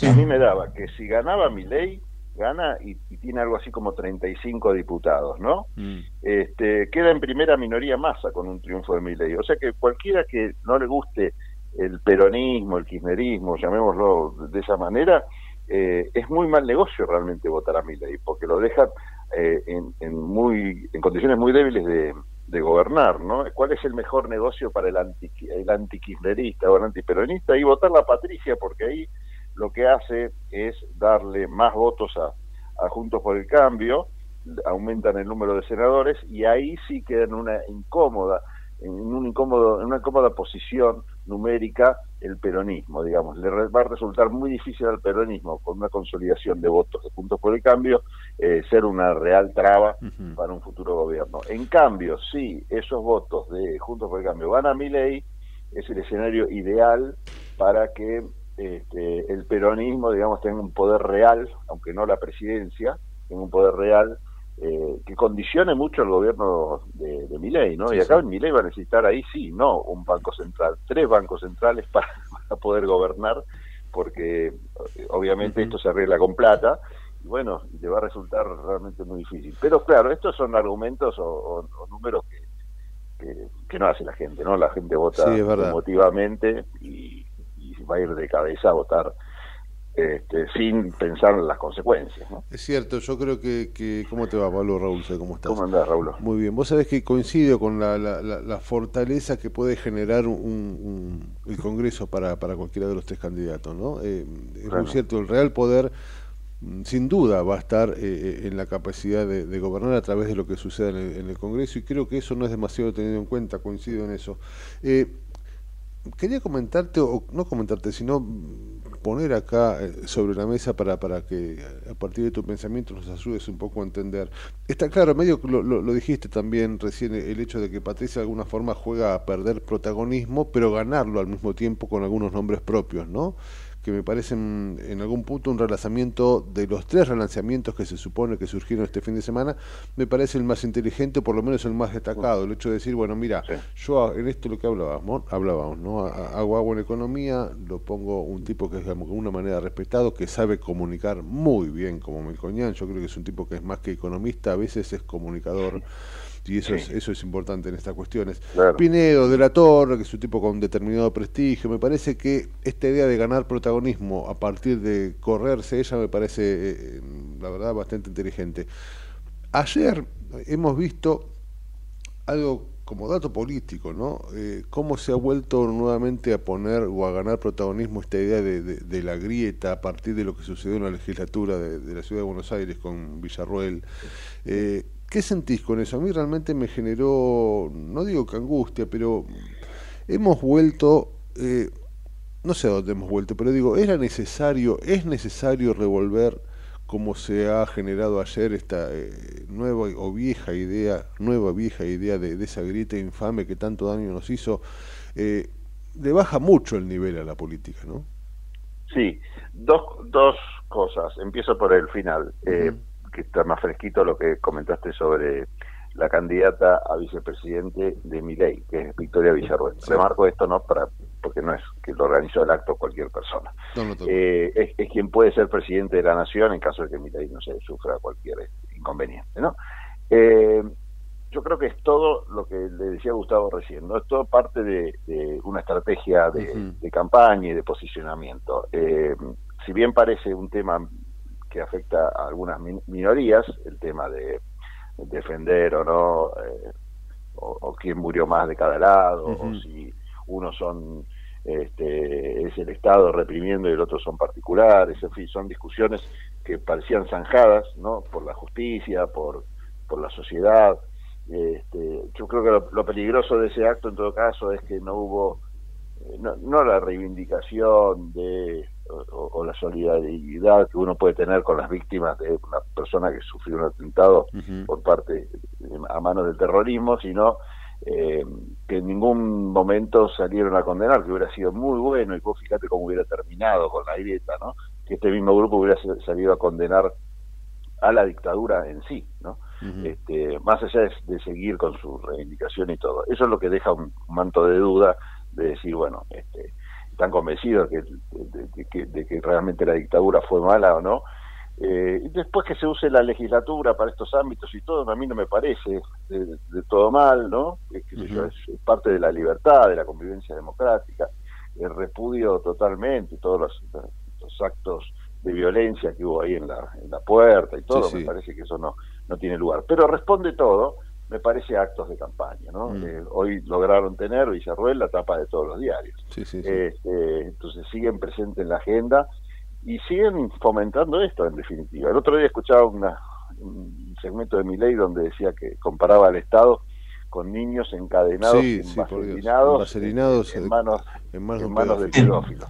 S10: a mí me daba que si ganaba mi ley, gana y, tiene algo así como 35 diputados, ¿no? Mm. Este, queda en primera minoría masa con un triunfo de mi ley. O sea que cualquiera que no le guste el peronismo, el kirchnerismo, llamémoslo de esa manera, eh, es muy mal negocio realmente votar a mi ley, porque lo deja eh, en, muy, en condiciones muy débiles de, de gobernar, ¿no? ¿Cuál es el mejor negocio para el, anti, el antikirchnerista o el antiperonista? Y votar la Patricia, porque ahí lo que hace es darle más votos a, Juntos por el Cambio, aumentan el número de senadores y ahí sí queda en una incómoda, en un incómodo, en una incómoda posición numérica el peronismo, digamos. Le va a resultar muy difícil al peronismo, con una consolidación de votos de Juntos por el Cambio, eh, ser una real traba para un futuro gobierno. En cambio, si esos votos de Juntos por el Cambio van a mi ley, es el escenario ideal para que este, el peronismo, digamos, tenga un poder real, aunque no la presidencia, tenga un poder real eh, que condicione mucho el gobierno de, de Milei, ¿no? y acá en Milei va a necesitar ahí sí, no un banco central, tres bancos centrales para, poder gobernar, porque eh, obviamente esto se arregla con plata, y bueno, le va a resultar realmente muy difícil. Pero claro, estos son argumentos o, números que, que, no hace la gente, ¿no? La gente vota emotivamente y va a ir de cabeza a votar este, sin pensar en las consecuencias.
S2: Es cierto, yo creo que, ¿Cómo te va, Pablo Raúl? ¿Cómo estás?
S10: ¿Cómo andás, Raúl?
S2: Muy bien. Vos sabés que coincido con la, la, fortaleza que puede generar un, el Congreso para, para cualquiera de los tres candidatos. ¿no? Eh, es muy cierto, el real poder mm, sin duda va a estar eh, eh, en la capacidad de, gobernar a través de lo que suceda en el, en el, Congreso y creo que eso no es demasiado tenido en cuenta, coincido en eso. Eh, quería comentarte, o no comentarte, sino poner acá eh, sobre la mesa para, para que a partir de tu pensamiento nos ayudes un poco a entender. Está claro, medio lo, lo, lo dijiste también recién, el hecho de que Patricia de alguna forma juega a perder protagonismo, pero ganarlo al mismo tiempo con algunos nombres propios, ¿no? Que me parecen en algún punto un relanzamiento de los tres relanzamientos que se supone que surgieron este fin de semana, me parece el más inteligente, por lo menos el más destacado. El hecho de decir, bueno, mira, yo en esto lo que hablábamos, hablábamos ¿no? Hago agua en economía, lo pongo un tipo que es de una manera respetado, que sabe comunicar muy bien como Melcoñán, yo creo que es un tipo que es más que economista, a veces es comunicador y eso, es, eso es importante en estas cuestiones. Pinedo, de la Torre, que es un tipo con determinado prestigio, me parece que esta idea de ganar protagonismo a partir de correrse ella me parece, eh, la verdad, bastante inteligente. Ayer hemos visto algo como dato político, ¿no? Eh, cómo se ha vuelto nuevamente a poner o a ganar protagonismo esta idea de, de, la grieta a partir de lo que sucedió en la legislatura de, de la Ciudad de Buenos Aires con Villarroel. Eh, ¿Qué sentís con eso? A mí realmente me generó, no digo que angustia, pero hemos vuelto, eh, no sé a dónde hemos vuelto, pero digo, era necesario, es necesario revolver como se ha generado ayer esta eh, nueva o vieja idea, nueva vieja idea de, esa grieta infame que tanto daño nos hizo, eh, le baja mucho el nivel a la política, ¿no?
S10: Sí, dos, dos cosas. Empiezo por el final que está más fresquito lo que comentaste sobre la candidata a vicepresidente de mi ley, que es Victoria Villarruel. Remarco esto no para porque no es que lo organizó el acto cualquier persona. Eh, es, quien puede ser presidente de la nación en caso de que mi ley no se sufra cualquier inconveniente, ¿no? Eh, yo creo que es todo lo que le decía Gustavo recién, ¿no? Es todo parte de, una estrategia de, campaña y de posicionamiento. Eh, si bien parece un tema que afecta a algunas minorías, el tema de defender o no, eh, o, quién murió más de cada lado, o si unos son este, es el Estado reprimiendo y el otro son particulares, en fin, son discusiones que parecían zanjadas, ¿no? Por la justicia, por, por la sociedad. Este, yo creo que lo, peligroso de ese acto, en todo caso, es que no hubo, eh, no, no la reivindicación de o, la solidaridad que uno puede tener con las víctimas de una persona que sufrió un atentado por parte a manos del terrorismo, sino eh, que en ningún momento salieron a condenar, que hubiera sido muy bueno, y vos fíjate cómo hubiera terminado con la grieta, ¿no? Que este mismo grupo hubiera salido a condenar a la dictadura en sí, ¿no? este, más allá de, seguir con su reivindicación y todo. Eso es lo que deja un manto de duda de decir, bueno, este, están convencidos de, que, realmente la dictadura fue mala o no. Eh, y después que se use la legislatura para estos ámbitos y todo, a mí no me parece de, todo mal, ¿no? Es, es, parte de la libertad, de la convivencia democrática, el repudio totalmente, todos los, actos de violencia que hubo ahí en la, en la puerta y todo, me parece que eso no, no tiene lugar. Pero responde todo me parece actos de campaña, ¿no? Mm. Eh, hoy lograron tener Villarruel la tapa de todos los diarios. Este, entonces siguen presentes en la agenda y siguen fomentando esto, en definitiva. El otro día escuchaba una, un segmento de mi ley donde decía que comparaba al Estado con niños encadenados, envaselinados, en, manos, en manos, de pedófilos.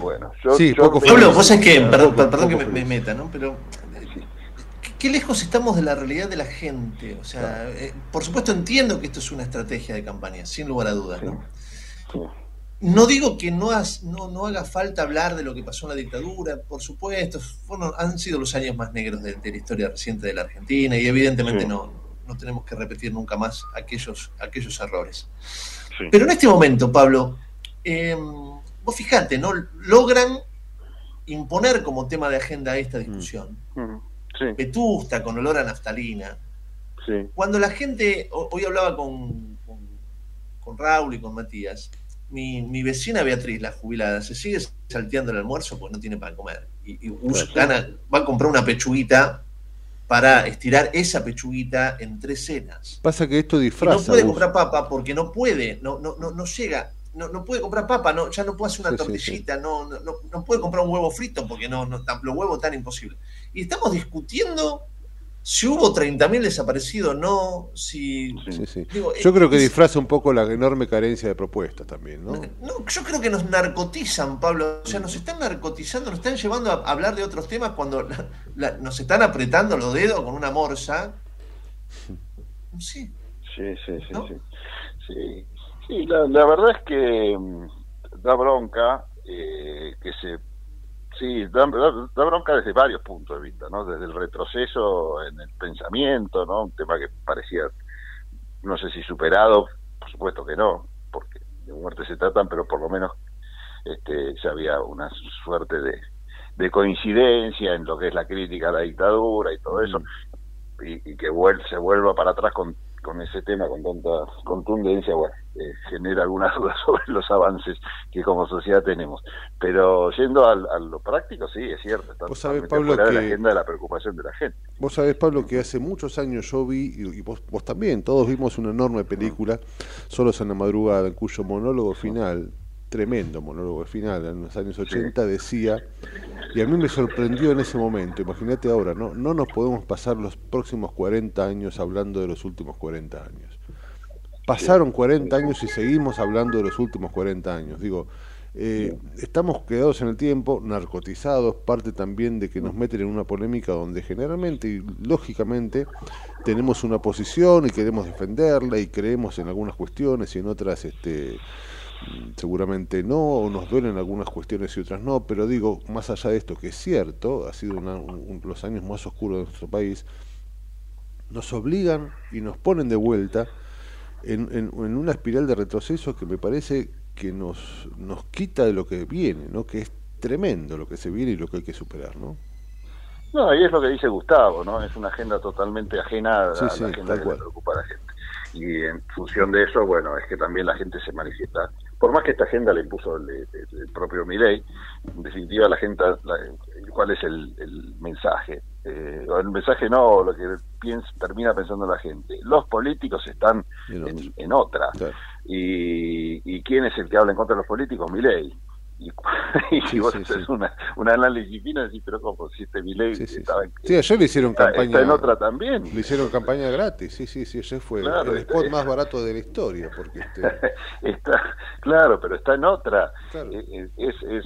S10: Bueno, yo,
S1: yo Pablo, vos es que, perdón, perdón que me, me, meta, ¿no? Pero qué lejos estamos de la realidad de la gente. O sea, eh, por supuesto entiendo que esto es una estrategia de campaña, sin lugar a dudas, ¿no? No digo que no, no, haga falta hablar de lo que pasó en la dictadura, por supuesto, han sido los años más negros de, la historia reciente de la Argentina y evidentemente no, no tenemos que repetir nunca más aquellos, aquellos errores. Pero en este momento, Pablo, eh, vos fijate, ¿no? Logran imponer como tema de agenda esta discusión. Mm vetusta, con olor a naftalina. Cuando la gente, hoy hablaba con, con, Raúl y con Matías, mi, vecina Beatriz, la jubilada, se sigue salteando el almuerzo porque no tiene para comer. Y, va a comprar una pechuguita para estirar esa pechuguita en tres cenas.
S2: Pasa que esto disfraza.
S1: no puede comprar papa porque no puede, no, no, no, no llega no, no puede comprar papa, no, ya no puede hacer una tortillita, No, no, no, puede comprar un huevo frito porque no, no los huevos tan imposible. Y estamos discutiendo si hubo 30.000 desaparecidos o no, si...
S2: yo creo que disfraza un poco la enorme carencia de propuestas también, ¿no?
S1: No, yo creo que nos narcotizan, Pablo, o sea, nos están narcotizando, nos están llevando a hablar de otros temas cuando nos están apretando los dedos con una morsa.
S10: Sí. Sí, sí, sí, sí. sí. Sí, la, verdad es que mm, da bronca eh, que se... Sí, da, bronca desde varios puntos de vista, ¿no? Desde el retroceso en el pensamiento, ¿no? Un tema que parecía, no sé si superado, por supuesto que no, porque de muerte se tratan, pero por lo menos este, ya había una suerte de, de coincidencia en lo que es la crítica a la dictadura y todo eso, y, y que se vuelva para atrás con con ese tema con tanta contundencia, bueno, eh, genera algunas dudas sobre los avances que como sociedad tenemos. Pero yendo a, lo práctico, sí, es cierto, está
S2: ¿Vos sabés, Pablo,
S10: que... la agenda de la preocupación de la gente.
S2: Vos sabés, Pablo, que hace muchos años yo vi, y, vos, vos, también, todos vimos una enorme película, Solos en la Madrugada, en cuyo monólogo final, tremendo monólogo final, en los años 80, decía y a mí me sorprendió en ese momento, imagínate ahora, ¿no? no nos podemos pasar los próximos 40 años hablando de los últimos 40 años. Pasaron 40 años y seguimos hablando de los últimos 40 años. Digo, eh, estamos quedados en el tiempo, narcotizados, parte también de que nos meten en una polémica donde generalmente y lógicamente tenemos una posición y queremos defenderla y creemos en algunas cuestiones y en otras este, seguramente no, o nos duelen algunas cuestiones y otras no, pero digo, más allá de esto, que es cierto, ha sido los años más oscuros de nuestro país, nos obligan y nos ponen de vuelta en, en, una espiral de retroceso que me parece que nos, nos quita de lo que viene, ¿no? que es tremendo lo que se viene y lo que hay que superar. ¿no?
S10: No, y es lo que dice Gustavo, ¿no? Es una agenda totalmente ajena a la agenda que le preocupa a la gente. Y en función de eso, bueno, es que también la gente se manifiesta. Por más que esta agenda le impuso el, propio Milei, en definitiva la gente, ¿cuál es el, mensaje? Eh, el mensaje no, lo que piensa, termina pensando la gente. Los políticos están en, otra. Y, ¿Y quién es el que habla en contra de los políticos? Milei y, si vos haces una, un análisis fino, decís, pero como si este Milei estaba en,
S2: Sí, ayer le hicieron campaña.
S10: Está en otra también.
S2: Le hicieron campaña gratis, sí, sí, sí, ayer fue el spot más barato de la historia. porque este...
S10: está Claro, pero está en otra. Eh, eh, es, es,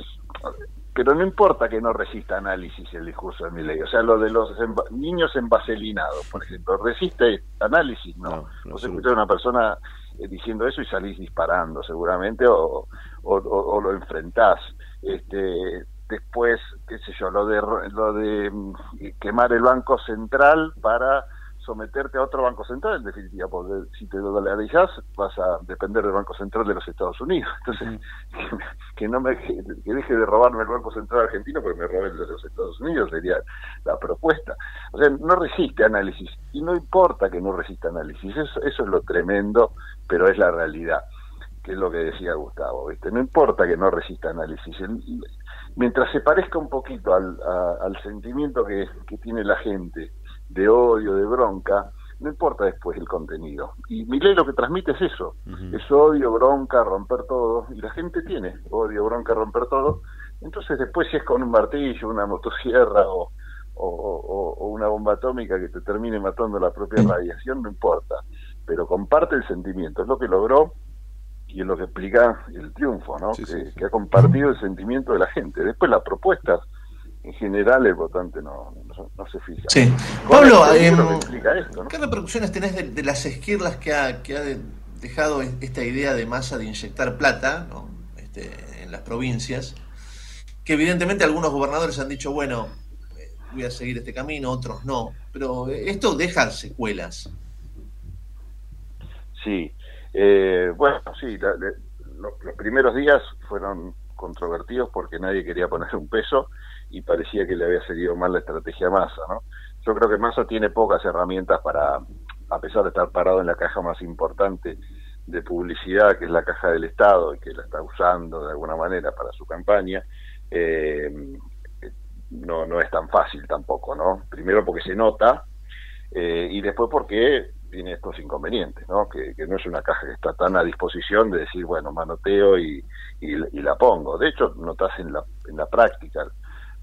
S10: pero no importa que no resista análisis el discurso de Milei. O sea, lo de los niños envaselinados, por ejemplo, ¿resiste análisis? No. no, no Vos escuchás a una persona eh, diciendo eso y salís disparando seguramente o, o, lo enfrentás. Este, después, qué sé yo, lo de, lo de mm, quemar el Banco Central para someterte a otro Banco Central, en definitiva, porque si te dolarizás vas a depender del Banco Central de los Estados Unidos. Entonces, que, no me que, deje de robarme el Banco Central argentino porque me robe el de los Estados Unidos sería la propuesta. O sea, no resiste análisis y no importa que no resista análisis, eso, eso es lo tremendo, pero es la realidad que es lo que decía Gustavo, ¿viste? No importa que no resista análisis, mientras se parezca un poquito al, al sentimiento que, que, tiene la gente de odio, de bronca, no importa después el contenido. Y ley lo que transmite es eso, es odio, bronca, romper todo, y la gente tiene odio, bronca, romper todo, entonces después si es con un martillo, una motosierra o, o, o una bomba atómica que te termine matando la propia radiación, no importa, pero comparte el sentimiento, es lo que logró y es lo que explica el triunfo, ¿no? que, ha compartido el sentimiento de la gente. Después las propuestas, en general el votante no, no, se fija.
S1: Sí. Pablo, em, ¿qué repercusiones tenés de, las izquierdas que ha, que ha dejado esta idea de masa de inyectar plata este, en las provincias? Que evidentemente algunos gobernadores han dicho, bueno, eh, voy a seguir este camino, otros no, pero esto deja secuelas.
S10: Sí, eh, bueno, sí, los, primeros días fueron controvertidos porque nadie quería poner un peso y parecía que le había seguido mal la estrategia Massa, ¿no? Yo creo que Massa tiene pocas herramientas para, a pesar de estar parado en la caja más importante de publicidad, que es la caja del Estado, y que la está usando de alguna manera para su campaña, eh, no, no es tan fácil tampoco, ¿no? Primero porque se nota, eh, y después porque tiene estos inconvenientes, ¿no? Que, no es una caja que está tan a disposición de decir, bueno, manoteo y, y, la pongo. De hecho, notas en la, en la práctica,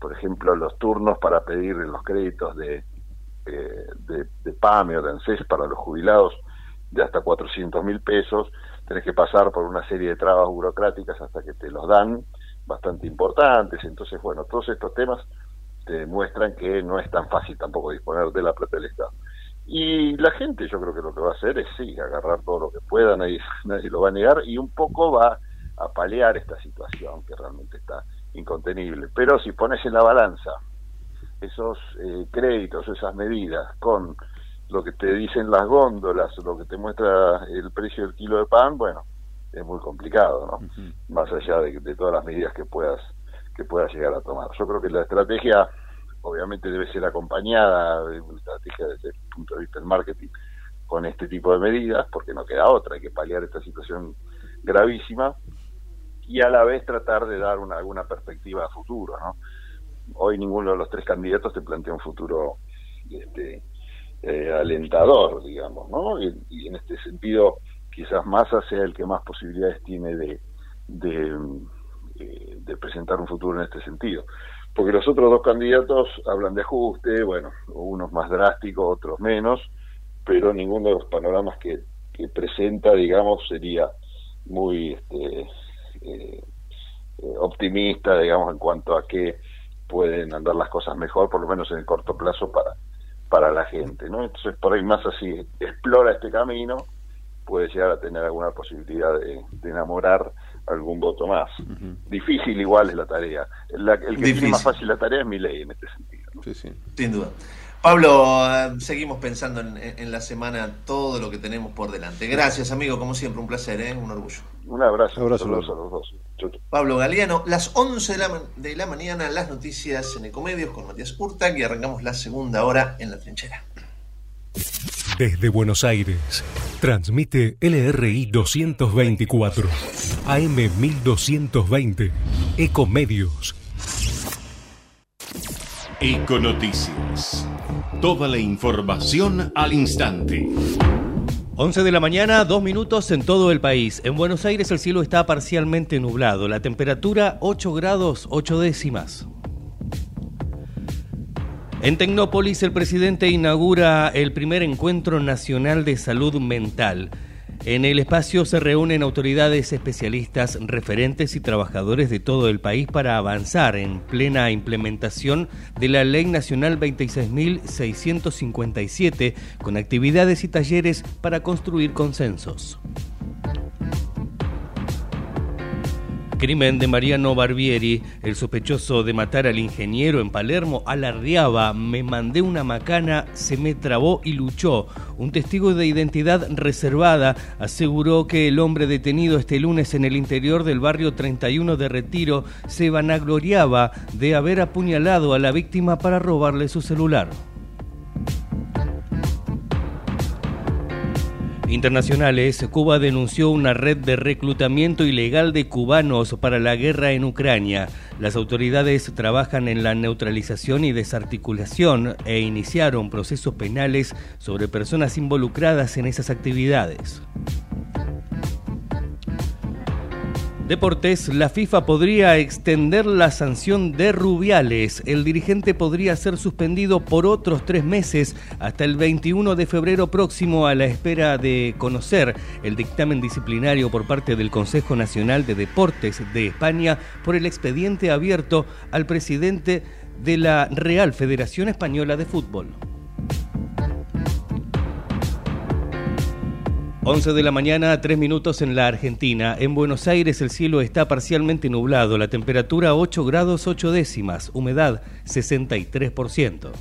S10: por ejemplo, los turnos para pedir los créditos de, eh, de, PAME o de ANSES para los jubilados de hasta 400 mil pesos, tenés que pasar por una serie de trabas burocráticas hasta que te los dan, bastante importantes. Entonces, bueno, todos estos temas te demuestran que no es tan fácil tampoco disponer de la plata del Estado. Y la gente yo creo que lo que va a hacer es sí, agarrar todo lo que pueda, nadie, nadie lo va a negar y un poco va a paliar esta situación que realmente está incontenible. Pero si pones en la balanza esos eh, créditos, esas medidas con lo que te dicen las góndolas, lo que te muestra el precio del kilo de pan, bueno, es muy complicado, ¿no? Más allá de, de, todas las medidas que puedas que puedas llegar a tomar. Yo creo que la estrategia obviamente debe ser acompañada de una estrategia desde el punto de vista del marketing con este tipo de medidas, porque no queda otra, hay que paliar esta situación gravísima y a la vez tratar de dar una, alguna perspectiva a futuro. ¿no? Hoy ninguno de los tres candidatos te plantea un futuro este, eh, alentador, digamos, ¿no? Y, en este sentido, quizás Massa sea el que más posibilidades tiene de, eh, de presentar un futuro en este sentido porque los otros dos candidatos hablan de ajuste, bueno, unos más drásticos, otros menos, pero ninguno de los panoramas que, presenta, digamos, sería muy este, eh, eh, optimista, digamos, en cuanto a que pueden andar las cosas mejor, por lo menos en el corto plazo, para, para la gente, ¿no? Entonces, por ahí más así, explora este camino, puede llegar a tener alguna posibilidad de, enamorar algún voto más. Difícil igual es la tarea. el que tiene más fácil la tarea es mi ley en este sentido.
S1: Sin duda. Pablo, eh, seguimos pensando en, la semana todo lo que tenemos por delante. Gracias, amigo, como siempre, un placer, ¿eh? un orgullo.
S10: Un abrazo. abrazo, a los dos.
S1: Pablo Galeano, las 11 de la, de la mañana, las noticias en Ecomedios con Matías Urtag y arrancamos la segunda hora en la trinchera.
S11: Desde Buenos Aires, transmite LRI 224, AM 1220, Ecomedios.
S12: Econoticias. Toda la información al instante.
S3: 11 de la mañana, dos minutos en todo el país. En Buenos Aires el cielo está parcialmente nublado. La temperatura 8 grados 8 décimas. En Tecnópolis el presidente inaugura el primer encuentro nacional de salud mental. En el espacio se reúnen autoridades especialistas, referentes y trabajadores de todo el país para avanzar en plena implementación de la Ley Nacional 26.657 con actividades y talleres para construir consensos. Crimen de Mariano Barbieri, el sospechoso de matar al ingeniero en Palermo, alardeaba, me mandé una macana, se me trabó y luchó. Un testigo de identidad reservada aseguró que el hombre detenido este lunes en el interior del barrio 31 de Retiro se vanagloriaba de haber apuñalado a la víctima para robarle su celular. Internacionales, Cuba denunció una red de reclutamiento ilegal de cubanos para la guerra en Ucrania. Las autoridades trabajan en la neutralización y desarticulación e iniciaron procesos penales sobre personas involucradas en esas actividades. Deportes, la FIFA podría extender la sanción de Rubiales. El dirigente podría ser suspendido por otros tres meses hasta el 21 de febrero próximo a la espera de conocer el dictamen disciplinario por parte del Consejo Nacional de Deportes de España por el expediente abierto al presidente de la Real Federación Española de Fútbol. 11 de la mañana, 3 minutos en la Argentina. En Buenos Aires el cielo está parcialmente nublado, la temperatura 8 grados 8 décimas, humedad 63%.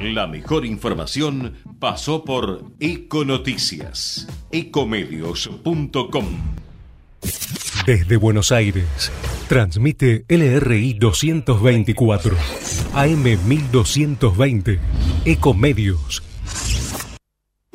S12: La mejor información pasó por Econoticias, ecomedios.com.
S11: Desde Buenos Aires, transmite LRI 224, AM 1220, Ecomedios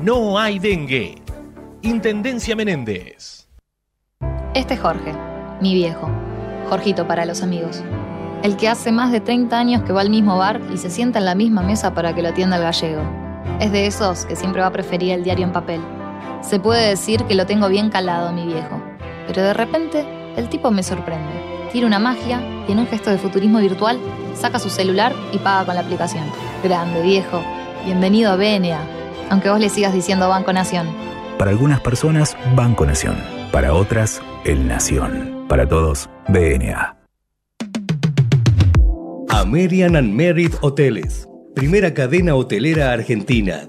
S4: no hay dengue. Intendencia Menéndez.
S13: Este es Jorge, mi viejo. Jorgito para los amigos. El que hace más de 30 años que va al mismo bar y se sienta en la misma mesa para que lo atienda el gallego. Es de esos que siempre va a preferir el diario en papel. Se puede decir que lo tengo bien calado, mi viejo. Pero de repente, el tipo me sorprende. Tira una magia y en un gesto de futurismo virtual saca su celular y paga con la aplicación. Grande, viejo. Bienvenido a BNA aunque vos le sigas diciendo Banco Nación.
S14: Para algunas personas, Banco Nación. Para otras, El Nación. Para todos, BNA.
S3: American and Merit Hoteles. Primera cadena hotelera argentina.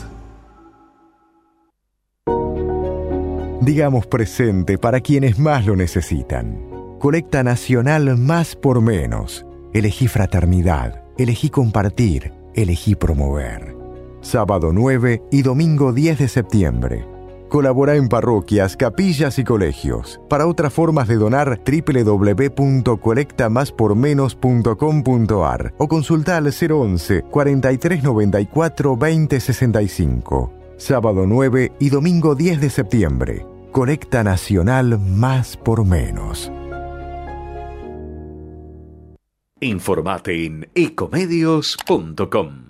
S15: Digamos presente para quienes más lo necesitan. Colecta Nacional Más por Menos. Elegí fraternidad, elegí compartir, elegí promover. Sábado 9 y domingo 10 de septiembre. Colabora en parroquias, capillas y colegios. Para otras formas de donar, www.colectamaspormenos.com.ar o consulta al 011 4394 2065. Sábado 9 y domingo 10 de septiembre. Colecta Nacional Más por Menos.
S12: Informate en ecomedios.com.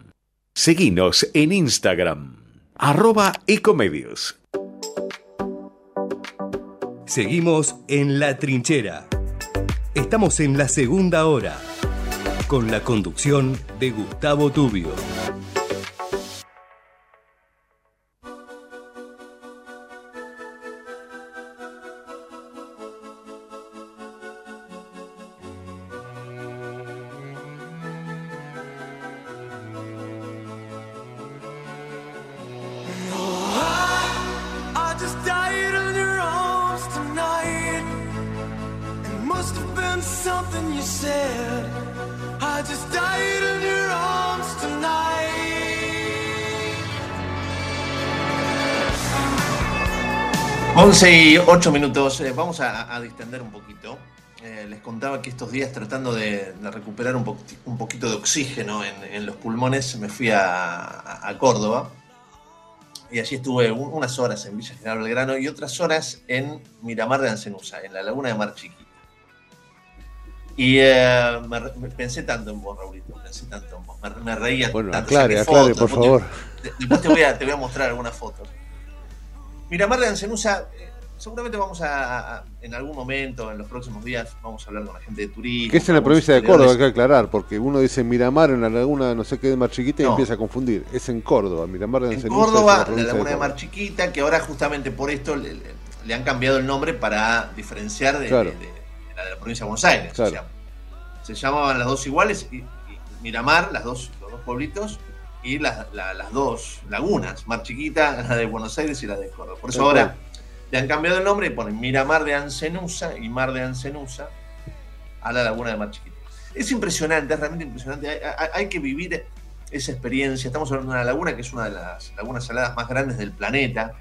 S12: Seguinos en Instagram, arroba ecomedios.
S3: Seguimos en La Trinchera. Estamos en la segunda hora, con la conducción de Gustavo Tubio.
S1: 11 y 8 minutos. Eh, vamos a, distender un poquito. Eh, les contaba que estos días, tratando de, recuperar un, un, poquito de oxígeno en, los pulmones, me fui a, Córdoba. Y allí estuve unas horas en Villa General Belgrano y otras horas en Miramar de Ancenusa, en la laguna de Mar Chiquita. Y eh, me, pensé tanto en vos, Raulito, pensé tanto en vos. Me, reía
S2: bueno, Aclare, aclare, por favor.
S1: después te voy, a, te voy a mostrar algunas fotos. Miramar de Ancenusa, eh, seguramente vamos a, en algún momento, en los próximos días, vamos a hablar con la gente de turismo.
S2: Que es en la provincia de Córdoba, hay que aclarar, porque uno dice Miramar en la laguna, no sé qué, de Mar Chiquita y empieza a confundir. Es en Córdoba, Miramar de Ancenusa.
S1: En Córdoba, la, laguna de, Mar Chiquita, que ahora justamente por esto le, han cambiado el nombre para diferenciar de, la, provincia de Buenos Aires. se llamaban las dos iguales, y, Miramar, las dos, los dos pueblitos, y las, dos lagunas, Mar Chiquita, la de Buenos Aires y la de Córdoba. Por eso ahora le han cambiado el nombre y ponen Miramar de Ancenusa y Mar de Ancenusa a la laguna de Mar Chiquita. Es impresionante, es realmente impresionante. Hay, que vivir esa experiencia. Estamos hablando de una laguna que es una de las lagunas saladas más grandes del planeta.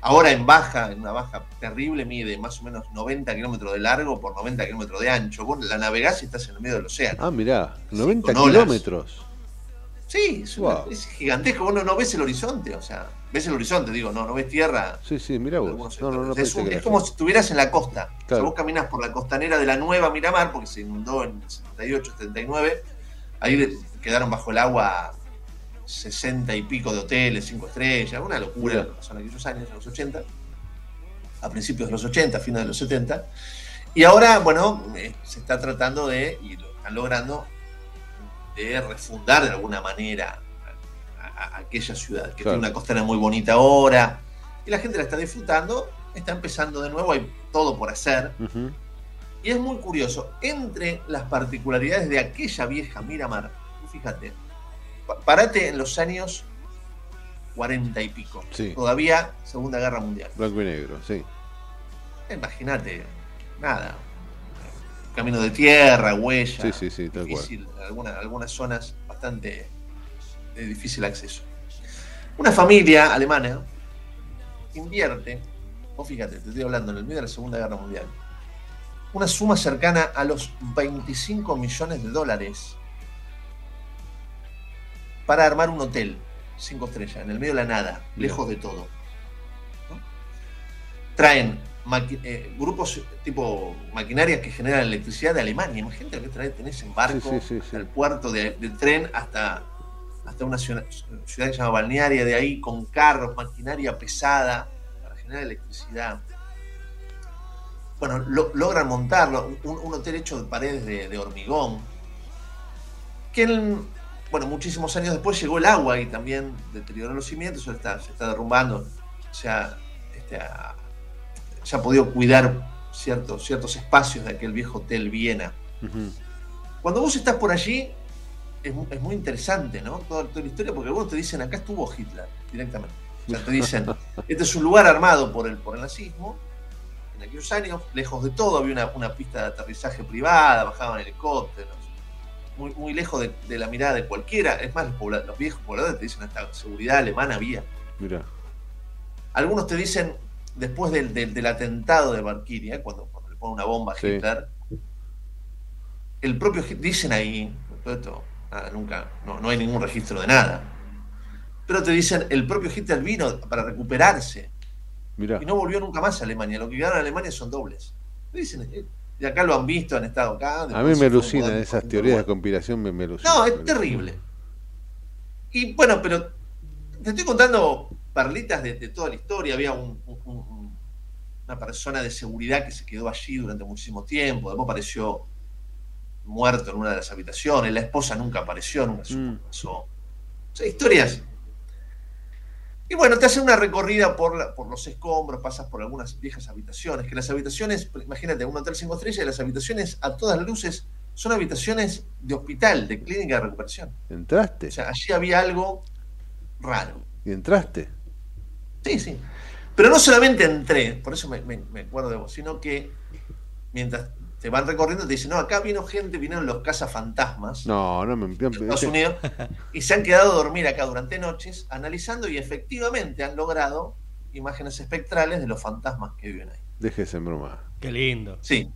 S1: Ahora en baja, en una baja terrible, mide más o menos 90 kilómetros de largo por 90 kilómetros de ancho. Vos la navegás y estás en el medio del océano.
S2: Ah, mirá, 90 kilómetros.
S1: Sí, es, gigantesco. Vos no, ves el horizonte, o sea, ves el horizonte, digo, no, no ves tierra.
S2: Sí, sí, mira vos.
S1: es, como si estuvieras en la costa. O sea, vos caminas por la costanera de la nueva Miramar, porque se inundó en el 78, 79. Ahí quedaron bajo el agua 60 y pico de hoteles, 5 estrellas, una locura lo que pasó en aquellos años, en los 80, a principios de los 80, a fines de los 70. Y ahora, bueno, eh, se está tratando de, y lo están logrando, de refundar de alguna manera a, aquella ciudad, que tiene una costera muy bonita ahora, y la gente la está disfrutando, está empezando de nuevo, hay todo por hacer. Y es muy curioso, entre las particularidades de aquella vieja Miramar, fíjate, parate en los años 40 y pico, todavía Segunda Guerra Mundial.
S2: Blanco y negro, sí.
S1: Imagínate, nada, camino de tierra, huella.
S2: Sí, sí, sí,
S1: difícil, algunas zonas bastante de difícil acceso. Una familia alemana invierte, o fíjate, te estoy hablando en el medio de la Segunda Guerra Mundial, una suma cercana a los 25 millones de dólares para armar un hotel cinco estrellas en el medio de la nada, lejos de todo. Traen eh, grupos tipo maquinarias que generan electricidad de Alemania. Imagínate lo que tenés en barco del puerto del tren hasta, hasta una ciudad, que se llama Balnearia, de ahí con carros, maquinaria pesada para generar electricidad. Bueno, logran montarlo, un, hotel hecho de paredes de, hormigón, que en, bueno, muchísimos años después llegó el agua y también deterioró los cimientos, está, se está derrumbando. O sea, este, se ha podido cuidar ciertos, ciertos espacios de aquel viejo hotel Viena. Cuando vos estás por allí, es, muy interesante, ¿no? Toda, la historia, porque algunos te dicen, acá estuvo Hitler directamente. O sea, te dicen, este es un lugar armado por el, por el nazismo. En aquellos años, lejos de todo, había una, una pista de aterrizaje privada, bajaban helicópteros, muy, muy lejos de, de la mirada de cualquiera. Es más, los viejos pobladores te dicen hasta seguridad alemana había.
S2: Mira.
S1: Algunos te dicen, después del, del- del atentado de Valkyria, cuando, cuando le ponen una bomba a
S2: Sí.
S1: Hitler, el propio dicen ahí, todo esto, nada, nunca, no, no hay ningún registro de nada. Pero te dicen, el propio Hitler vino para recuperarse
S2: Mira.
S1: y no volvió nunca más a Alemania. Lo que quedaron en Alemania son dobles. Dicen, eh, y acá lo han visto, han estado acá.
S2: A mí me alucinan esas teorías de conspiración, me, me alucinan.
S1: No, es terrible. Y bueno, pero te estoy contando perlitas de, de toda la historia. Había un- un- un- una persona de seguridad que se quedó allí durante muchísimo tiempo. Después apareció muerto en una de las habitaciones. La esposa nunca apareció, nunca qué pasó. O sea, historias. Y bueno, te hacen una recorrida por, la- por los escombros, pasas por algunas viejas habitaciones, que las habitaciones, imagínate, un hotel cinco estrellas, las habitaciones a todas luces son habitaciones de hospital, de clínica de recuperación.
S2: ¿Entraste?
S1: O sea, allí había algo raro.
S2: ¿Y entraste?
S1: Sí, sí. Pero no solamente entré, por eso me, me- me acuerdo de vos, sino que mientras te van recorriendo te dicen, no, acá vino gente, vinieron los cazafantasmas
S2: No, no me...
S1: de Estados Unidos y se han quedado a dormir acá durante noches analizando y efectivamente han logrado imágenes espectrales de los fantasmas que viven ahí.
S2: Déjese en broma.
S16: Qué lindo.
S1: Sí,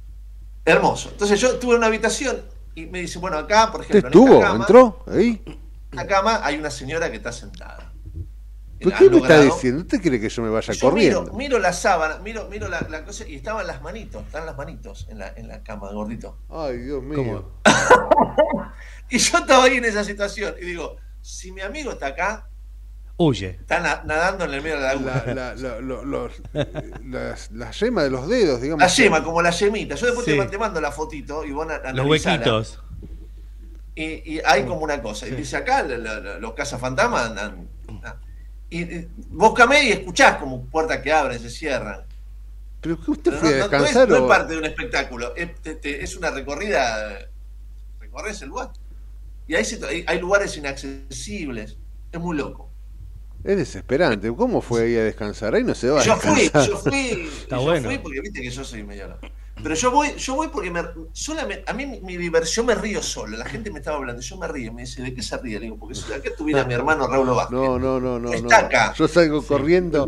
S1: hermoso. Entonces yo tuve una habitación y me dice, bueno, acá, por
S2: ¿Usted
S1: ejemplo, en
S2: estuvo?
S1: esta cama,
S2: ¿Entró? ¿Ahí?
S1: en esta cama hay una señora que está sentada.
S2: ¿Por
S1: Han
S2: qué me está diciendo? ¿Usted quiere que yo me vaya
S1: Yo
S2: corriendo?
S1: Miro, miro la sábana, miro, miro la, la cosa y estaban las manitos, están las manitos en la, en la cama, gordito.
S2: Ay, Dios mío.
S1: Y yo estaba ahí en esa situación y digo, si mi amigo está acá,
S16: Huye.
S1: está na- nadando en el medio de la laguna.
S2: La, la, la, lo- los- las- la yema de los dedos, digamos.
S1: La yema, como la yemita. Yo después
S2: Sí.
S1: te, te mando la fotito y vos na-
S16: Los huequitos.
S1: Y, y hay como una cosa. Y dice acá, la- la- la- los cazafantasmas andan. ah. Y, y vos camé y escuchás como puertas que abren, se cierran.
S2: ¿Pero que usted
S1: Pero
S2: fue a
S1: no, no- no es,
S2: descansar
S1: no es parte de un espectáculo, es, te- te- es una recorrida, eh, recorres el lugar. Y hay, hay, hay lugares inaccesibles, es muy loco.
S2: Es desesperante. ¿Cómo fue ahí a descansar? Ahí no se va a
S1: Yo fui, yo fui,
S2: Está
S1: yo
S2: bueno.
S1: fui porque viste que yo soy medio loco. Pero yo voy, yo voy porque me, solamente, a mí mi, mi diversión me río solo. La gente me estaba hablando, yo me río, me dice, ¿de qué se ríe? Le digo, porque si acá tuviera mi hermano Raúl Vázquez.
S2: No, no, no, no.
S1: Está
S2: no.
S1: acá.
S2: Yo salgo corriendo.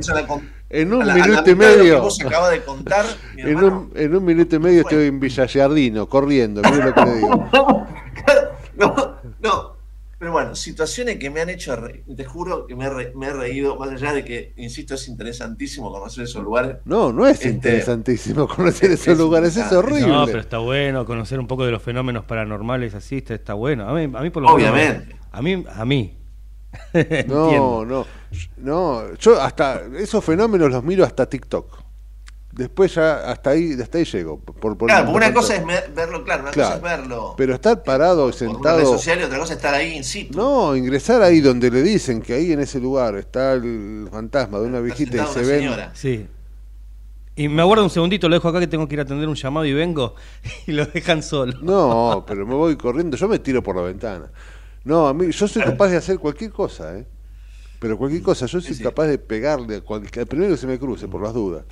S2: En un
S1: a la- a la
S2: minuto y medio.
S1: vos acabas de contar, mi
S2: En un, en un minuto y medio estoy en Villa Giardino, corriendo. Mire lo que le digo.
S1: No, pero bueno, situaciones que me han hecho reír. Te juro que me he, re- me he reído, más allá de que, insisto, es interesantísimo conocer esos lugares.
S2: No, no es
S1: Este,
S2: interesantísimo conocer
S1: es-
S2: esos
S1: es
S2: lugares, es horrible.
S16: No, pero está bueno conocer un poco de los fenómenos paranormales así, está, está bueno. A mí, a mí por lo menos-
S1: Obviamente.
S16: A mí, a mí.
S2: No, no, no. Yo hasta esos fenómenos los miro hasta TikTok. Después ya hasta ahí, hasta ahí llego. Por, por-
S1: Claro, porque una cosa es verlo, claro, una
S2: Claro.
S1: cosa es verlo
S2: Pero estar parado,
S1: por
S2: sentado.
S1: social y otra cosa es estar ahí in situ.
S2: No, ingresar ahí donde le dicen que ahí en ese lugar está el fantasma de una viejita y se ven.
S1: señora.
S16: Sí. Y me aguardo un segundito, lo dejo acá que tengo que ir a atender un llamado y vengo y lo dejan solo.
S2: No, pero me voy corriendo, yo me tiro por la ventana. No, a mí, yo soy capaz de hacer cualquier cosa, ¿eh? Pero cualquier cosa, yo soy capaz de pegarle a cualquier, al primero que se me cruce, por las dudas.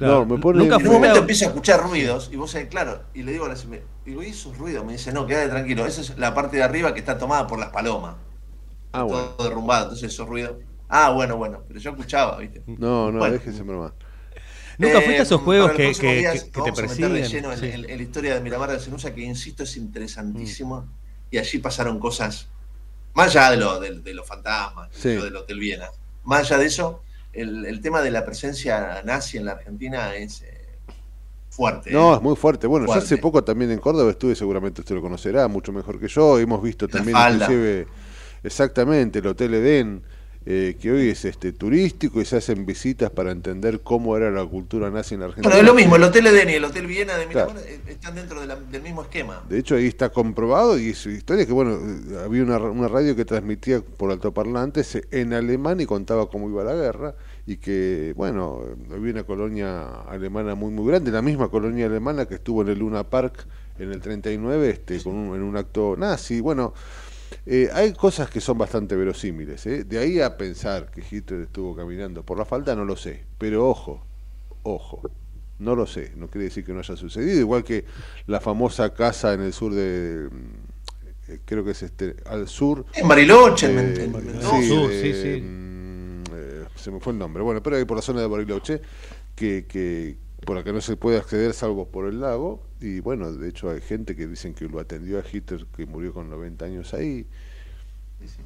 S16: Claro,
S2: No, me pone.
S1: en un momento empiezo a escuchar ruidos y vos sabés, claro, y le digo a la me- digo, ¿y esos ruidos? Me dice, no, quédate tranquilo, esa es la parte de arriba que está tomada por las palomas.
S2: Ah, bueno.
S1: Todo derrumbado, entonces esos ruidos. Ah, bueno, bueno, pero yo escuchaba, ¿viste?
S2: No, no,
S1: Bueno.
S2: déjese broma.
S16: ¿Nunca fuiste a esos
S1: Eh,
S16: juegos que, que-
S1: días
S16: que- que te
S1: vamos a meter de
S16: persiguen?
S1: lleno en,
S16: Sí.
S1: en- en la historia de Miramar de Cenusa, que insisto es interesantísima. Y allí pasaron cosas, más allá de lo, de, de los fantasmas,
S2: Sí.
S1: lo del Hotel Viena. Más allá de eso, el, el tema de la presencia nazi en la Argentina es eh, fuerte.
S2: No,
S1: ¿eh?
S2: es muy fuerte. Bueno, yo hace poco también en Córdoba estuve, seguramente usted lo conocerá, mucho mejor que yo. Hemos visto también inclusive exactamente el Hotel Edén, eh, que hoy es este turístico y se hacen visitas para entender cómo era la cultura nazi en la Argentina.
S1: Bueno, es lo mismo, el Hotel Edén y el Hotel Viena de Miramar
S2: Claro.
S1: eh, están dentro de la- del mismo esquema.
S2: De hecho, ahí está comprobado y su historia es que, bueno, eh, había una, una radio que transmitía por altoparlantes en alemán y contaba cómo iba la guerra y que, bueno, eh, había una colonia alemana muy, muy grande, la misma colonia alemana que estuvo en el Luna Park en el 39 este, con un, en un acto nazi. Bueno, Eh, hay cosas que son bastante verosímiles. ¿eh? De ahí a pensar que Hitler estuvo caminando por la falda, no lo sé. Pero ojo, ojo, no lo sé. No quiere decir que no haya sucedido. Igual que la famosa casa en el sur de. eh, Creo que es este, al sur.
S1: En Bariloche, en
S2: eh, sí, de-
S1: Sí, sí.
S2: mm, eh, se me fue el nombre. Bueno, pero ahí por la zona de Bariloche, que, que por la que no se puede acceder salvo por el lago. Y bueno, de hecho hay gente que dicen que lo atendió a Hitler, que murió con 90 años ahí.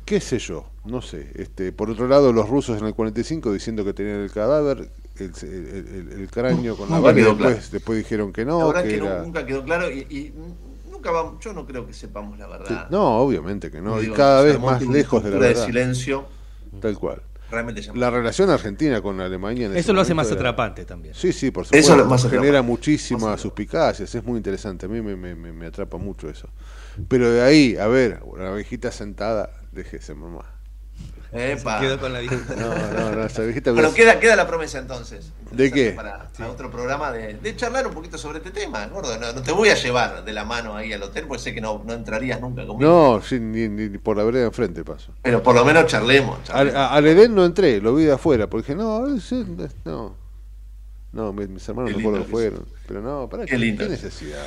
S2: ¿Qué sé yo? No sé. Este, por otro lado, los rusos en el 45 diciendo que tenían el cadáver, el, el- el- el cráneo con la bala, después,
S1: claro.
S2: después dijeron que
S1: la
S2: no,
S1: verdad
S2: que era...
S1: nunca quedó claro y, y nunca vamos, yo no creo que sepamos la verdad.
S2: No, obviamente que no. Y cada vez más lejos de la
S1: cultura de
S2: verdad.
S1: silencio.
S2: Tal cual.
S1: Realmente.
S2: La relación argentina con Alemania en
S3: Eso lo hace más
S2: era-
S3: atrapante también.
S2: Sí, sí, por
S1: Eso
S2: supuesto.
S1: lo- más
S2: genera
S1: atrapante.
S2: muchísimas suspicacias, es muy interesante. A mí me, me- me- me atrapa mucho eso. Pero de ahí, a ver, una viejita sentada, déjese, mamá.
S1: Epa.
S3: Se quedó con la vieja.
S2: No, no, no, esa viejita
S1: Bueno,
S2: hubiera-
S1: queda, queda la promesa entonces.
S2: ¿De qué?
S1: Para, para otro programa de, de charlar un poquito sobre este tema, gordo. No, no te voy a llevar de la mano ahí al hotel porque sé que no, no entrarías nunca conmigo.
S2: No, sí, ni, ni por la vereda enfrente paso.
S1: Pero por lo menos charlemos.
S2: Al, a- al Edén no entré, lo vi de afuera, porque dije, no, ese- no. No, mis, mis hermanos que fueron. Pero no, para
S1: Qué
S2: qué,
S1: lindo
S2: qué necesidad.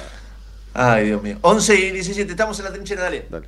S1: Ay, Dios mío. 11 y 17, estamos en la trinchera, dale.
S2: Dale.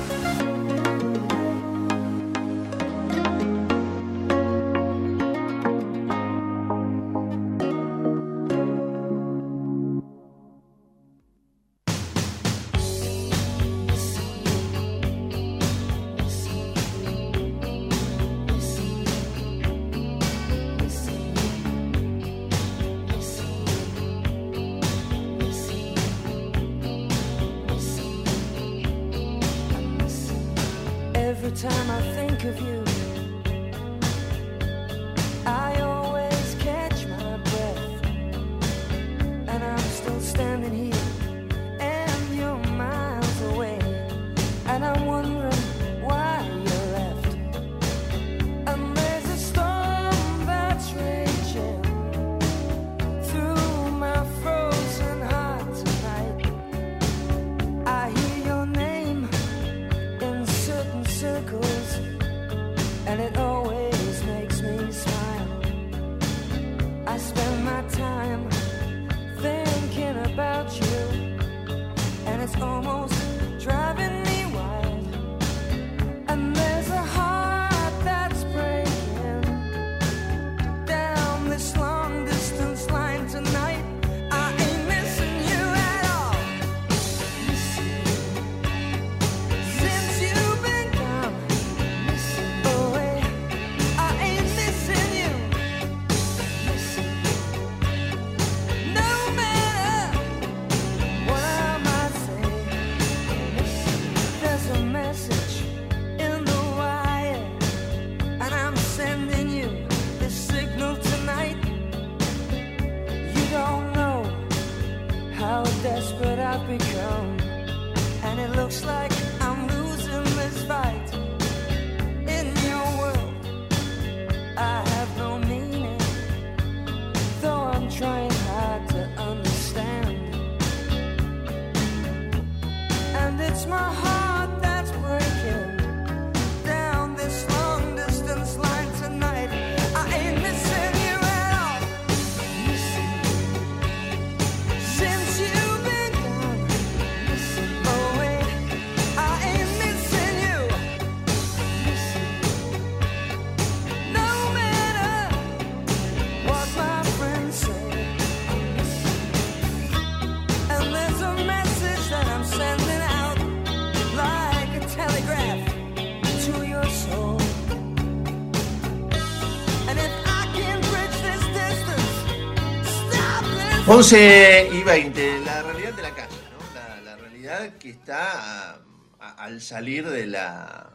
S1: 11 y 20, la realidad de la calle, ¿no? La, la realidad que está a- a- al salir de la,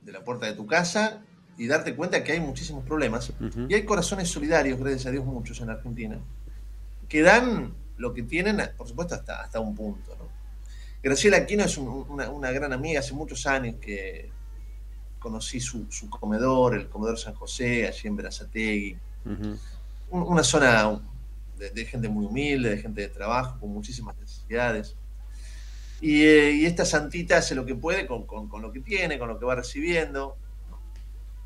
S1: de la puerta de tu casa y darte cuenta que hay muchísimos problemas. Y hay corazones solidarios, gracias a Dios, muchos en Argentina, que dan lo que tienen, por supuesto, hasta, hasta un punto. ¿no? Graciela Aquino es un- una, una gran amiga, hace muchos años que conocí su, su comedor, el comedor San José, allí en Berazategui. Un- una zona de, de gente muy humilde, de gente de trabajo, con muchísimas necesidades. Y, eh, y esta santita hace lo que puede con, con- con lo que tiene, con lo que va recibiendo.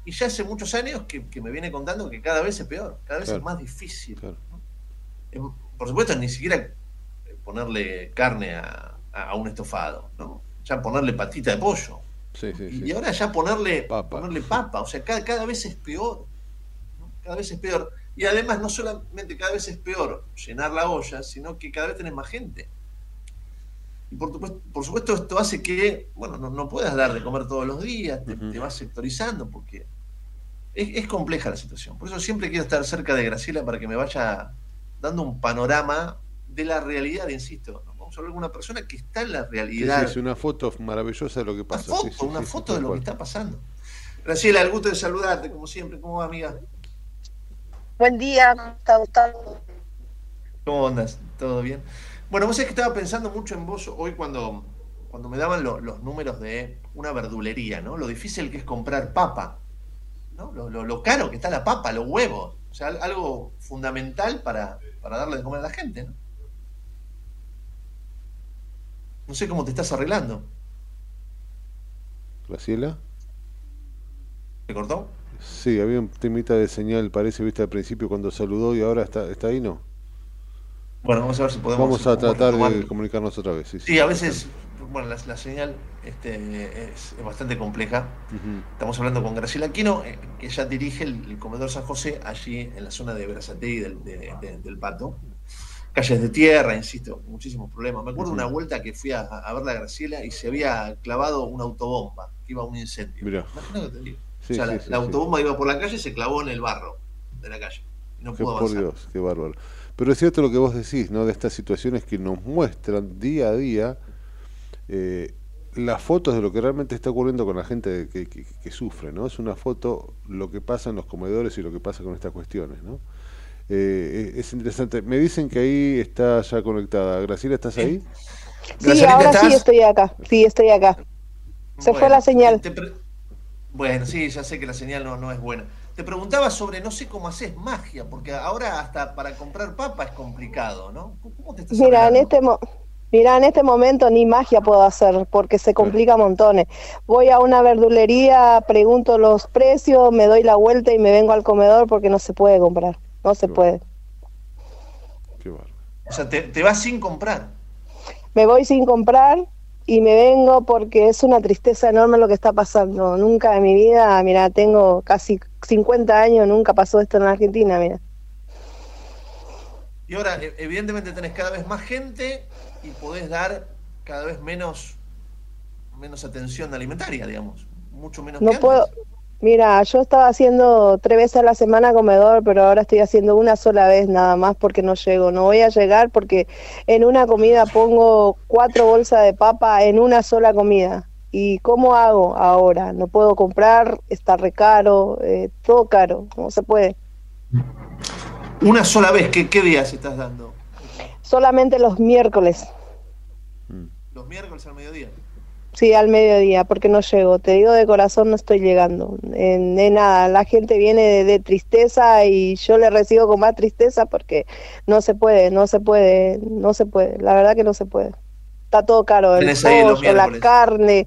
S1: Y ya hace muchos años que, que me viene contando que cada vez es peor, cada vez
S2: Claro.
S1: es más difícil. ¿no? Em, Por supuesto, ni siquiera eh, ponerle carne a, a- un estofado, ¿no? Ya ponerle patita de pollo.
S2: Sí, sí,
S1: Y,
S2: sí.
S1: ahora ya ponerle papa, ponerle papa o sea, cada, cada vez es peor. ¿no? Cada vez es peor. Y además, no solamente cada vez es peor llenar la olla, sino que cada vez tenés más gente. Y por, supuesto, por supuesto, esto hace que, bueno, no, no puedas dar de comer todos los días, te, te vas sectorizando, porque es, es compleja la situación. Por eso siempre quiero estar cerca de Graciela para que me vaya dando un panorama de la realidad, insisto. ¿no? Vamos a hablar con una persona que está en la realidad.
S2: sí, es una foto maravillosa de lo que pasa. sí,
S1: foto,
S2: sí,
S1: una foto de lo que está pasando. Graciela, el gusto de saludarte, como siempre. ¿Cómo va, amiga?
S17: Buen día, ¿cómo está Gustavo?
S1: ¿Cómo andas? ¿Todo bien? Bueno, vos sabés que estaba pensando mucho en vos hoy cuando, cuando me daban lo- los números de una verdulería, ¿no? Lo difícil que es comprar papa, ¿no? Lo, lo- lo caro que está la papa, los huevos. O sea, al- algo fundamental para, para darle de comer a la gente, ¿no? No sé cómo te estás arreglando.
S2: Graciela.
S1: ¿Te cortó?
S2: Sí, había un temita de señal, parece, viste al principio cuando saludó y ahora está, está ahí, ¿no?
S1: Bueno, vamos a ver si podemos.
S2: Vamos a tratar
S1: retomar.
S2: de comunicarnos otra vez. Sí,
S1: Sí, a veces, bueno, la, la señal este, es, es bastante compleja. Estamos hablando con Graciela Aquino, eh, que ella dirige el, el comedor San José, allí en la zona de Berazategui del, de- de- del Pato. Calles de tierra, insisto, muchísimos problemas. Me acuerdo
S2: Ujú.
S1: una vuelta que fui a, a ver a Graciela y se había clavado una autobomba, que iba a un incendio.
S2: Mirá.
S1: Imagina lo que te digo.
S2: Sí,
S1: o sea,
S2: sí,
S1: la,
S2: sí,
S1: la
S2: sí.
S1: autobomba iba por la calle y se clavó en el barro de la calle. No
S2: por. Dios, qué bárbaro. Pero es cierto lo que vos decís, ¿no? De estas situaciones que nos muestran día a día eh, las fotos de lo que realmente está ocurriendo con la gente que, que- que sufre, ¿no? Es una foto lo que pasa en los comedores y lo que pasa con estas cuestiones, ¿no? Eh, es interesante. Me dicen que ahí está ya conectada. Graciela, ¿estás ahí?
S17: Sí,
S1: Gracielita,
S17: ahora sí estoy acá. Sí, estoy acá. Se fue la señal.
S1: te pre- Bueno, sí, ya sé que la señal no, no es buena. Te preguntaba sobre, no sé cómo haces magia, porque ahora hasta para comprar papa es complicado, ¿no? ¿Cómo te estás
S17: Mira, en este mo- Mira, en este momento ni magia puedo hacer porque se complica montones. Voy a una verdulería, pregunto los precios, me doy la vuelta y me vengo al comedor porque no se puede comprar. No se puede.
S1: O sea, te, te vas sin comprar.
S17: Me voy sin comprar y me vengo porque es una tristeza enorme lo que está pasando. Nunca en mi vida, mira, tengo casi 50 años, nunca pasó esto en Argentina, mira.
S1: Y ahora, e- evidentemente, tenés cada vez más gente y podés dar cada vez menos, menos atención alimentaria, digamos. Mucho menos
S17: No
S1: que
S17: puedo. Mira, yo estaba haciendo tres veces a la semana comedor, pero ahora estoy haciendo una sola vez nada más porque no llego. No voy a llegar porque en una comida pongo cuatro bolsas de papa en una sola comida. ¿Y cómo hago ahora? No puedo comprar, está re caro, eh, todo caro, no se puede.
S1: Una sola vez, ¿qué, qué días estás dando?
S17: Solamente los miércoles,
S1: Los miércoles al mediodía.
S17: Sí, al mediodía, porque no llego. Te digo de corazón, no estoy llegando. Eh, de nada, la gente viene de, de tristeza y yo le recibo con más tristeza porque no se puede, no se puede, no se puede. La verdad que no se puede. Está todo caro, el
S1: Tenés ahí los
S17: pollo, la carne,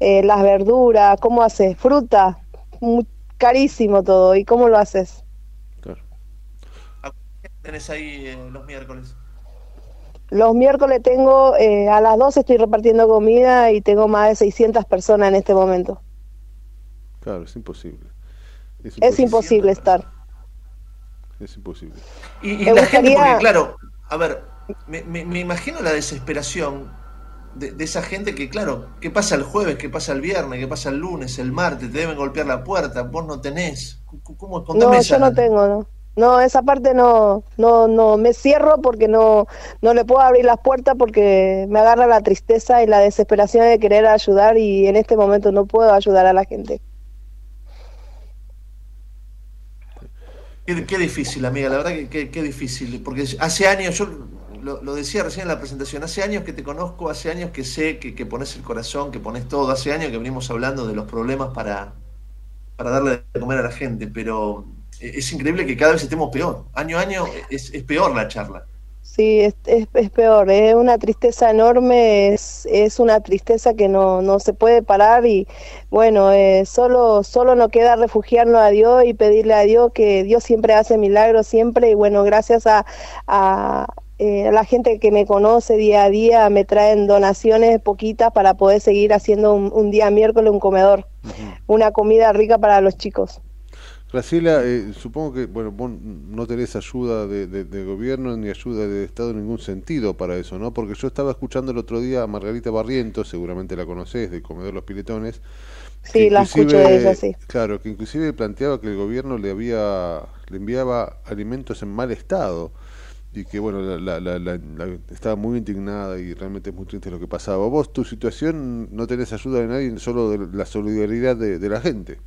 S17: eh, las verduras, ¿cómo haces? Fruta, mu- carísimo todo. ¿Y cómo lo haces?
S1: Tenés ahí eh, los miércoles.
S17: Los miércoles tengo, eh, a las 12 estoy repartiendo comida y tengo más de 600 personas en este momento.
S2: Claro, es imposible. Es
S17: Es imposible estar.
S2: Es imposible.
S1: Y, la gente, porque claro, a ver, me, me- me imagino la desesperación de, de esa gente que, claro, ¿qué pasa el jueves? ¿Qué pasa el viernes? ¿Qué pasa el lunes? ¿El martes? Te deben golpear la puerta, vos no tenés. ¿Cómo? Contame
S17: No,
S1: esa-
S17: yo no tengo, no. No, esa parte no, no, no, me cierro porque no, no le puedo abrir las puertas porque me agarra la tristeza y la desesperación de querer ayudar y en este momento no puedo ayudar a la gente.
S1: Qué, difícil, amiga, la verdad que qué, difícil. Porque hace años, yo lo, lo decía recién en la presentación, hace años que te conozco, hace años que sé que, que pones el corazón, que pones todo, hace años que venimos hablando de los problemas para, para darle de comer a la gente, pero es increíble que cada vez estemos peor. Año a año es, es peor la charla.
S17: Sí, es, es, es peor, es una tristeza enorme, es, es una tristeza que no, no se puede parar y bueno, eh, solo, solo nos queda refugiarnos a Dios y pedirle a Dios que Dios siempre hace milagros, siempre y bueno, gracias a, a, eh, a la gente que me conoce día a día, me traen donaciones poquitas para poder seguir haciendo un, un día miércoles un comedor, una comida rica para los chicos.
S2: Graciela, eh, supongo que bueno, vos no tenés ayuda de, de- de gobierno ni ayuda de Estado en ningún sentido para eso, ¿no? Porque yo estaba escuchando el otro día a Margarita Barrientos, seguramente la conocés, de Comedor Los Piletones.
S17: Sí, la escucho de ella, sí.
S2: Claro, que inclusive planteaba que el gobierno le había le enviaba alimentos en mal estado y que bueno, la, la- la- la- la- estaba muy indignada y realmente es muy triste lo que pasaba. Vos, tu situación, no tenés ayuda de nadie, solo de la solidaridad de, de la gente.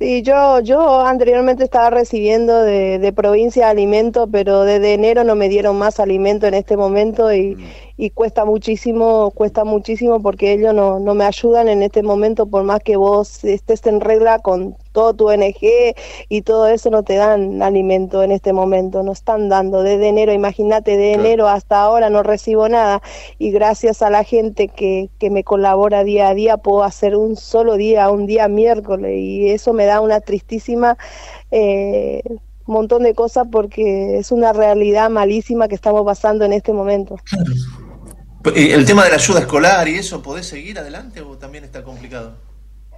S17: Sí, yo, yo anteriormente estaba recibiendo de, de provincia alimento, pero desde enero no me dieron más alimento en este momento y, y cuesta muchísimo, cuesta muchísimo porque ellos no, no me ayudan en este momento, por más que vos estés en regla con todo tu ONG y todo eso, no te dan alimento en este momento, no están dando. Desde enero, imagínate, de enero hasta ahora no recibo nada y gracias a la gente que, que me colabora día a día puedo hacer un solo día, un día miércoles y eso me da una tristísima eh, montón de cosas porque es una realidad malísima que estamos pasando en este momento.
S1: Eh, El tema de la ayuda escolar y eso, ¿podés seguir adelante o también está complicado?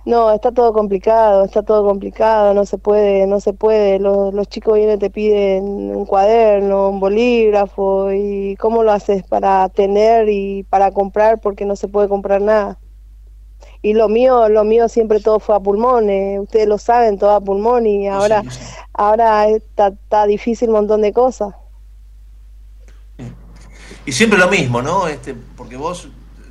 S17: No, está todo complicado, está todo complicado, no se puede, no se puede. Los, los chicos vienen, te piden un cuaderno, un bolígrafo y ¿cómo lo haces para tener y para comprar? Porque no se puede comprar nada. Y lo mío, lo mío siempre todo fue a pulmón, eh, ustedes lo saben, todo a pulmón y ahora, ahora está, está difícil un montón de cosas.
S1: Y siempre lo mismo, ¿no? Este, porque vos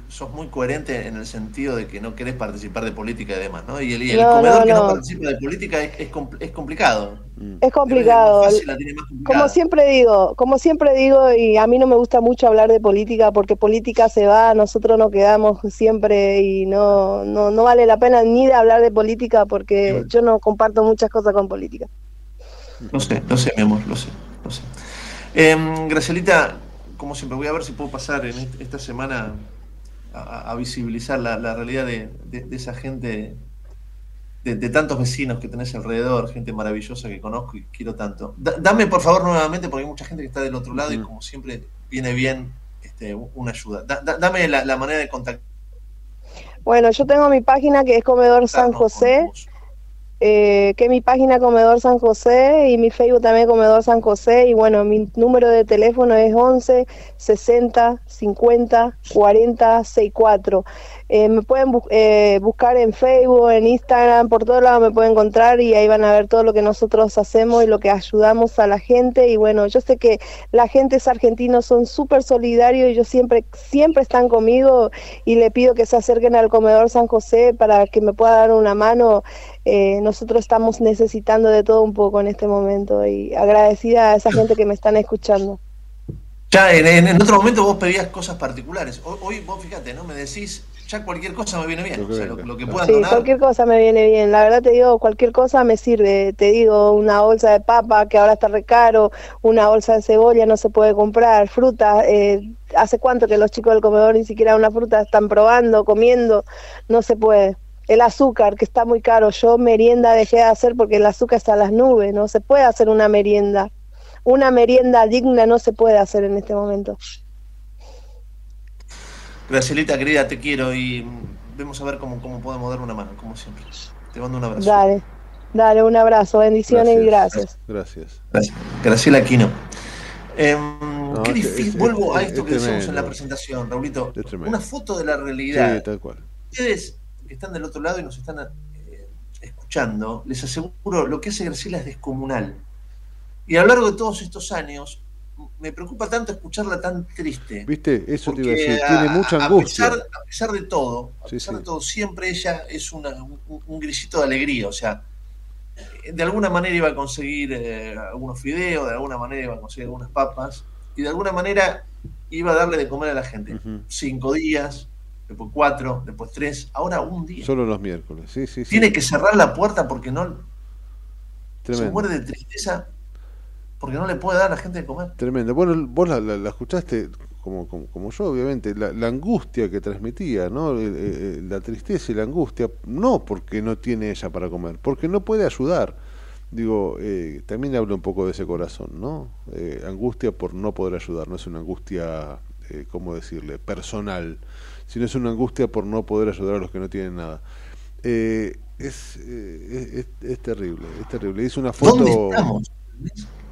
S1: sos muy coherente en el sentido de que no querés participar de política y demás, ¿no? Y el, y el
S17: No,
S1: comedor
S17: no,
S1: que no
S17: no.
S1: participa de política es, es, compl- es complicado.
S17: Es complicado.
S1: Fácil la tiene más complicada.
S17: Como siempre digo, como siempre digo, y a mí no me gusta mucho hablar de política porque política se va, nosotros nos quedamos siempre y no, no, no vale la pena ni de hablar de política porque yo no comparto muchas cosas con política.
S1: Lo sé, lo sé, mi amor, lo sé, lo sé. Em, Gracielita, como siempre, voy a ver si puedo pasar en est- esta semana a, a visibilizar la, la realidad de, de- de esa gente, de, de tantos vecinos que tenés alrededor, gente maravillosa que conozco y quiero tanto. Da- dame, por favor, nuevamente, porque hay mucha gente que está del otro lado y como siempre viene bien este, una ayuda. Da- da- dame la, la manera de contactar.
S17: Bueno, yo tengo mi página que es Comedor San José, eh, que mi página Comedor San José y mi Facebook también Comedor San José y bueno, mi número de teléfono es 11 60 50 40 64. Eh, me pueden eh, buscar en Facebook, en Instagram, por todos lados me pueden encontrar y ahí van a ver todo lo que nosotros hacemos y lo que ayudamos a la gente. Y bueno, yo sé que la gente es argentinos, son súper solidarios y ellos siempre, siempre están conmigo y le pido que se acerquen al comedor San José para que me pueda dar una mano. Eh, nosotros estamos necesitando de todo un poco en este momento y agradecida a esa gente que me están escuchando.
S1: Ya en, en- en otro momento vos pedías cosas particulares. Hoy, hoy vos fíjate, ¿no? Me decís, ya cualquier cosa me viene bien. O sea, lo, lo que puedan
S17: Sí,
S1: donar.
S17: cualquier cosa me viene bien. La verdad te digo, cualquier cosa me sirve. Te digo, una bolsa de papa que ahora está re caro, una bolsa de cebolla no se puede comprar, fruta. Eh, ¿Hace cuánto que los chicos del comedor ni siquiera una fruta están probando, comiendo? No se puede. El azúcar, que está muy caro. Yo merienda dejé de hacer porque el azúcar está a las nubes. No se puede hacer una merienda. Una merienda digna no se puede hacer en este momento.
S1: Gracielita, querida, te quiero y vemos a ver cómo, cómo podemos dar una mano, como siempre. Te mando un abrazo.
S17: Dale, dale, un abrazo, bendiciones y gracias.
S2: Gracias.
S1: Gracias. Graciela Aquino. Em, qué
S2: es que
S1: difícil.
S2: es-
S1: Vuelvo a
S2: es-
S1: esto
S2: es
S1: que decíamos en
S2: tremendo.
S1: la presentación, Raulito.
S2: Tremendo.
S1: Una foto de la realidad.
S2: Sí, tal cual.
S1: Ustedes que están del otro lado y nos están eh, escuchando, les aseguro, lo que hace Graciela es descomunal. Y a lo largo de todos estos años, me preocupa tanto escucharla tan triste.
S2: ¿Viste? Eso te iba a decir. Tiene mucha
S1: a
S2: angustia.
S1: pesar, a pesar de todo, a
S2: Sí,
S1: pesar
S2: sí.
S1: de todo, siempre ella es una- un, un grisito de alegría. O sea, eh, de alguna manera iba a conseguir eh, algunos fideos, de alguna manera iba a conseguir algunas papas, y de alguna manera iba a darle de comer a la gente. Cinco días, después cuatro, después tres, ahora un día.
S2: Solo los miércoles. Sí, sí, sí.
S1: Tiene que cerrar la puerta porque no. Se muere de tristeza porque no le puede dar a la gente de comer.
S2: Tremendo. Bueno, vos la, la- la escuchaste como, como, como yo, obviamente, la, la angustia que transmitía, ¿no? La tristeza y la angustia, no porque no tiene ella para comer, porque no puede ayudar. Digo, eh, también habla un poco de ese corazón, ¿no? Eh, angustia por no poder ayudar, no es una angustia, eh, ¿cómo decirle?, personal, sino es una angustia por no poder ayudar a los que no tienen nada. Eh, es, eh, es, es- es terrible, es terrible. Hizo una foto...
S1: ¿Dónde estamos?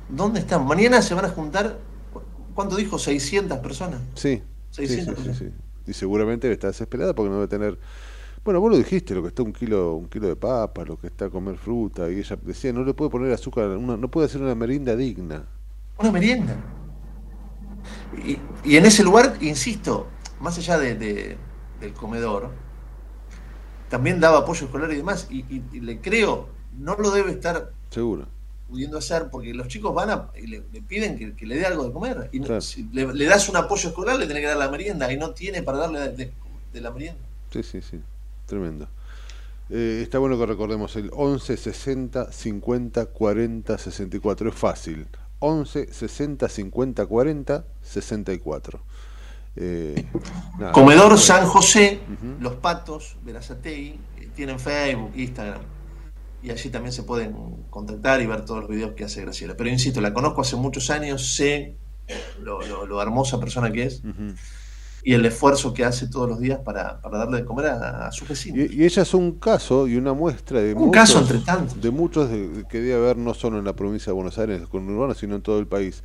S1: ¿Dónde estamos? Mañana se van a juntar, ¿cu- ¿cuánto dijo? 600 personas.
S2: Sí, sí, sí,
S1: 600
S2: sí, sí. Y seguramente está desesperada porque no debe tener. Bueno, vos lo dijiste, lo que está un kilo, un kilo de papas, lo que está a comer fruta, y ella decía, no le puede poner azúcar, una- no puede hacer una merienda digna.
S1: Una merienda. Y, y en ese lugar, insisto, más allá de, de- del comedor, también daba apoyo escolar y demás. Y, y- y le creo, no lo debe estar
S2: Seguro.
S1: pudiendo hacer porque los chicos van a, y le, le piden que, que le dé algo de comer. Y no-
S2: Claro.
S1: si le, le das un apoyo escolar, le tenés que dar la merienda y no tiene para darle de, de- la merienda.
S2: Sí, sí, sí. Tremendo. Eh, está bueno que recordemos el 11 60 50 40 64. Es fácil. 11 60 50 40 64. Eh, nada.
S1: Comedor San José, Los Patos, Verazategui, eh, tienen Facebook, Instagram. Y allí también se pueden contactar y ver todos los videos que hace Graciela. Pero insisto, la conozco hace muchos años, sé lo, lo- lo hermosa persona que es y el esfuerzo que hace todos los días para, para darle de comer a, a sus vecinos.
S2: Y, y ella es un caso y una muestra de
S1: Un
S2: muchos,
S1: caso entre tantos.
S2: de muchos de- que debe haber no solo en la provincia de Buenos Aires, con Urbano, sino en todo el país.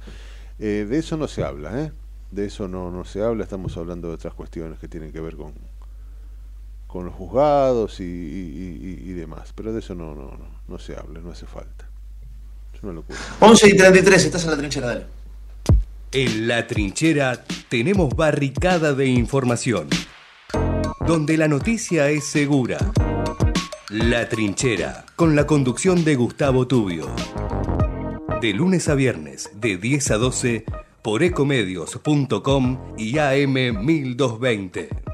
S2: Eh, de eso no se habla, ¿eh? De eso no, no se habla, estamos hablando de otras cuestiones que tienen que ver con, con los juzgados y, y- y- y demás, pero de eso no, no, no, no se habla, no hace falta. Es una locura.
S1: 11 y 33, estás en la trinchera, dale.
S3: En la trinchera tenemos barricada de información, donde la noticia es segura. La trinchera, con la conducción de Gustavo Tubio. De lunes a viernes, de 10 a 12, por ecomedios.com y AM 1220.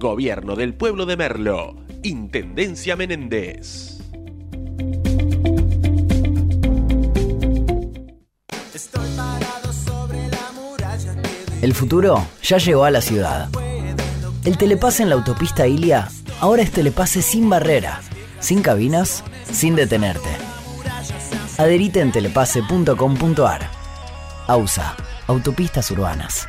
S4: Gobierno del Pueblo de Merlo, Intendencia Menéndez.
S5: El futuro ya llegó a la ciudad. El telepase en la autopista Ilia ahora es telepase sin barrera, sin cabinas, sin detenerte. Adherite en telepase.com.ar. AUSA, Autopistas Urbanas.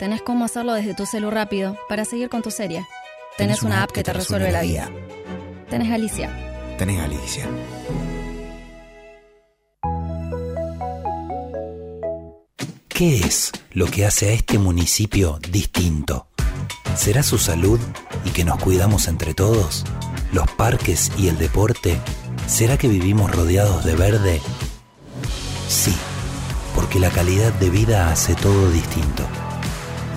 S18: Tenés cómo hacerlo desde tu celu rápido para seguir con tu serie. Tenés, una, app que te resuelve la vida. Tenés Alicia.
S19: Tenés Alicia. ¿Qué es lo que hace a este municipio distinto? ¿Será su salud y que nos cuidamos entre todos? ¿Los parques y el deporte? ¿Será que vivimos rodeados de verde? Sí, porque la calidad de vida hace todo distinto.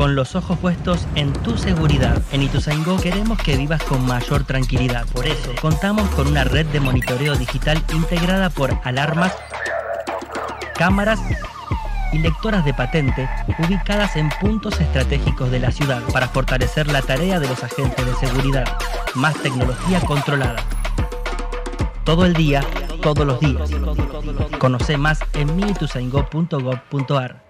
S9: Con los ojos puestos en tu seguridad. En Ituzaingó queremos que vivas con mayor tranquilidad. Por eso, contamos con una red de monitoreo digital integrada por alarmas, cámaras y lectoras de patente ubicadas en puntos estratégicos de la ciudad para fortalecer la tarea de los agentes de seguridad. Más tecnología controlada. Todo el día, todos los días. Conoce más en miituzaingó.gov.ar.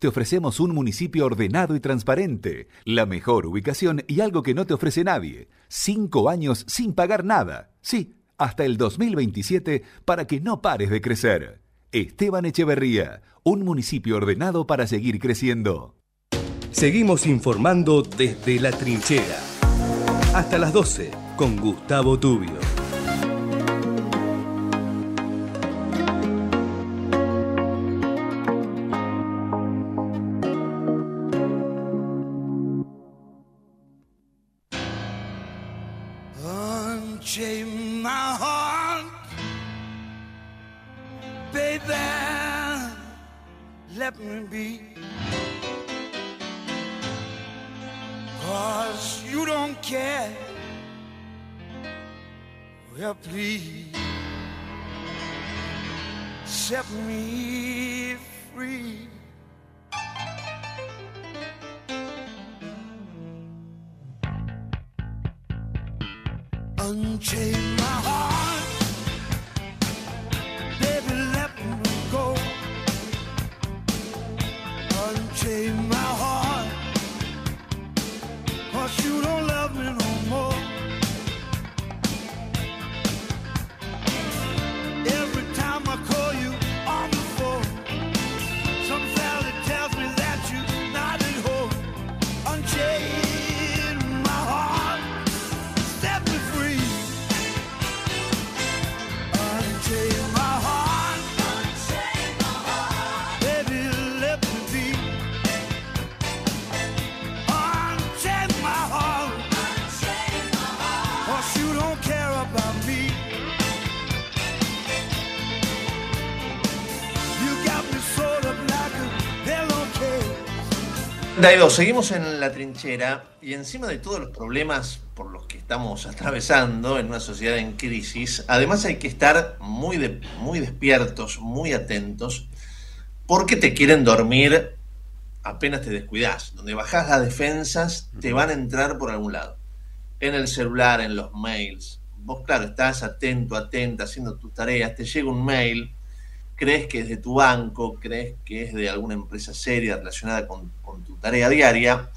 S20: Te ofrecemos un municipio ordenado y transparente, la mejor ubicación y algo que no te ofrece nadie. Cinco años sin pagar nada. Sí, hasta el 2027 para que no pares de crecer. Esteban Echeverría, un municipio ordenado para seguir creciendo.
S3: Seguimos informando desde la trinchera. Hasta las 12 con Gustavo Tubio.
S1: 32, seguimos en la trinchera y encima de todos los problemas por los que estamos atravesando en una sociedad en crisis, además hay que estar muy, de- muy despiertos, muy atentos, porque te quieren dormir apenas te descuidas. Donde bajás las defensas, te van a entrar por algún lado. En el celular, en los mails. Vos, claro, estás atento, atenta, haciendo tus tareas, te llega un mail, crees que es de tu banco, crees que es de alguna empresa seria relacionada con, tu tarea diaria,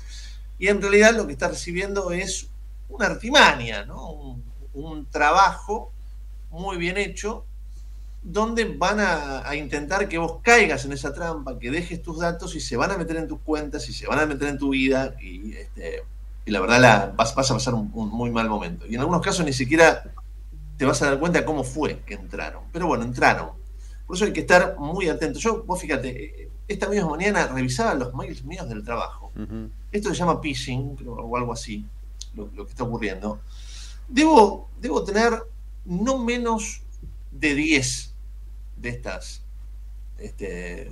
S1: y en realidad lo que estás recibiendo es una artimaña, ¿no? un, trabajo muy bien hecho, donde van a, intentar que vos caigas en esa trampa, que dejes tus datos y se van a meter en tus cuentas y se van a meter en tu vida y, este, y la verdad la, vas, vas a pasar un, un muy mal momento. Y en algunos casos ni siquiera te vas a dar cuenta cómo fue que entraron. Pero bueno, entraron. Por eso hay que estar muy atento. Yo, vos fíjate, eh, esta misma mañana revisaba los mails míos del trabajo. Esto se llama phishing o algo así, lo, lo que está ocurriendo. Debo, debo tener no menos de 10 de estas, este,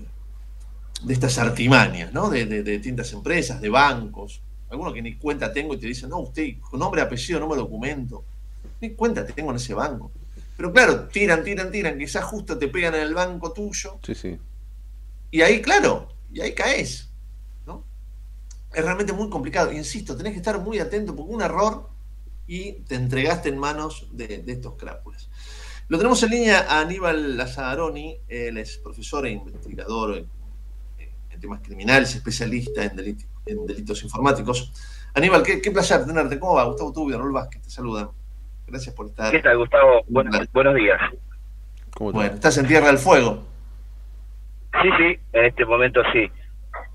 S1: de estas artimañas, ¿no? De, de- de distintas empresas, de bancos. Algunos que ni cuenta tengo y te dicen, no, usted, con nombre, apellido, número documento. Ni cuenta te tengo en ese banco. Pero claro, tiran, tiran, tiran, quizás justo te pegan en el banco tuyo.
S2: Sí, sí.
S1: Y ahí, claro, y ahí caes. ¿no? Es realmente muy complicado. Insisto, tenés que estar muy atento porque un error y te entregaste en manos de, de estos crápulas. Lo tenemos en línea a Aníbal Lazzaroni, él es profesor e investigador en, en temas criminales, especialista en, delit- en delitos informáticos. Aníbal, qué, qué placer tenerte. ¿Cómo va? Gustavo Tubio, Raúl Vázquez, te saludan. Gracias por estar.
S21: ¿Qué tal, Gustavo? Buenos, buenos días.
S1: Bueno, estás en Tierra del Fuego.
S21: Sí, sí, en este momento sí.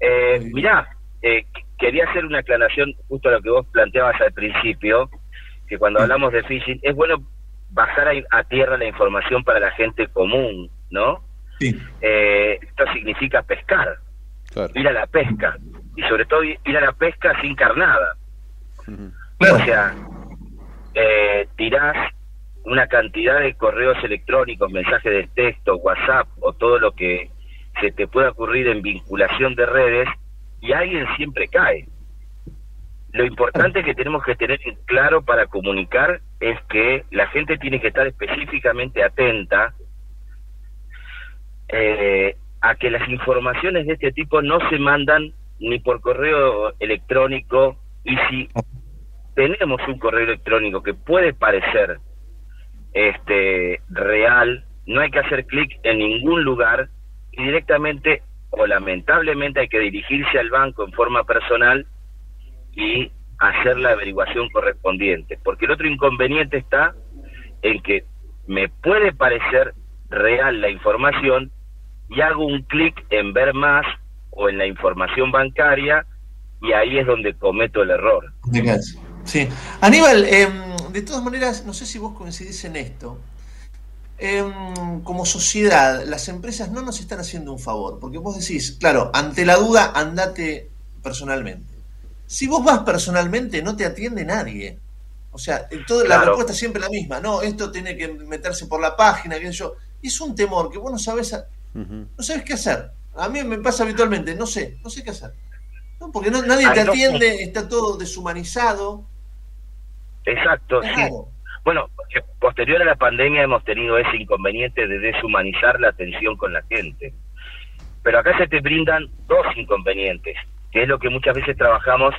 S21: Eh, mirá, eh, qu- quería hacer una aclaración justo a lo que vos planteabas al principio, que cuando hablamos de phishing es bueno bajar a, a tierra la información para la gente común, ¿no?
S1: Sí.
S21: Eh, esto significa pescar, ir a la pesca, y sobre todo ir a la pesca sin carnada. O sea, eh, tirás una cantidad de correos electrónicos, mensajes de texto, WhatsApp o todo lo que se te pueda ocurrir en vinculación de redes y alguien siempre cae. Lo importante que tenemos que tener en claro para comunicar es que la gente tiene que estar específicamente atenta eh, a que las informaciones de este tipo no se mandan ni por correo electrónico y si tenemos un correo electrónico que puede parecer este real, no hay que hacer clic en ningún lugar y directamente o lamentablemente hay que dirigirse al banco en forma personal y hacer la averiguación correspondiente, porque el otro inconveniente está en que me puede parecer real la información y hago un clic en ver más o en la información bancaria y ahí es donde cometo el error.
S1: Gas. Sí. Aníbal, em, de todas maneras, no sé si vos coincidís en esto. Em, como sociedad, las empresas no nos están haciendo un favor, porque vos decís, claro, ante la duda, andate personalmente. Si vos vas personalmente, no te atiende nadie. O sea, eh, toda la respuesta es siempre la misma. No, esto tiene que meterse por la página, qué sé yo. Y es un temor que vos no sabés a- no sabes qué hacer. A mí me pasa habitualmente, no sé, no sé qué hacer. No, porque no- nadie te
S21: no.
S1: atiende, está todo deshumanizado.
S21: Exacto, sí. Bueno, eh, posterior a la pandemia hemos tenido ese inconveniente de deshumanizar la atención con la gente. Pero acá se te brindan dos inconvenientes, que es lo que muchas veces trabajamos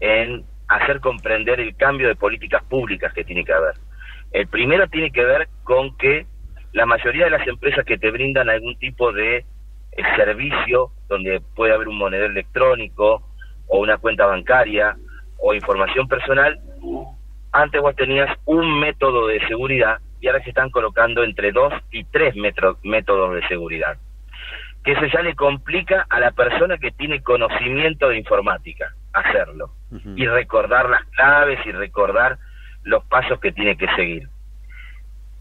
S21: en hacer comprender el cambio de políticas públicas que tiene que haber. El primero tiene que ver con que la mayoría de las empresas que te brindan algún tipo de eh, servicio, donde puede haber un monedero electrónico o una cuenta bancaria o información personal, antes vos tenías un método de seguridad y ahora se están colocando entre dos y tres metro- métodos de seguridad. Que eso ya le complica a la persona que tiene conocimiento de informática hacerlo y recordar las claves y recordar los pasos que tiene que seguir.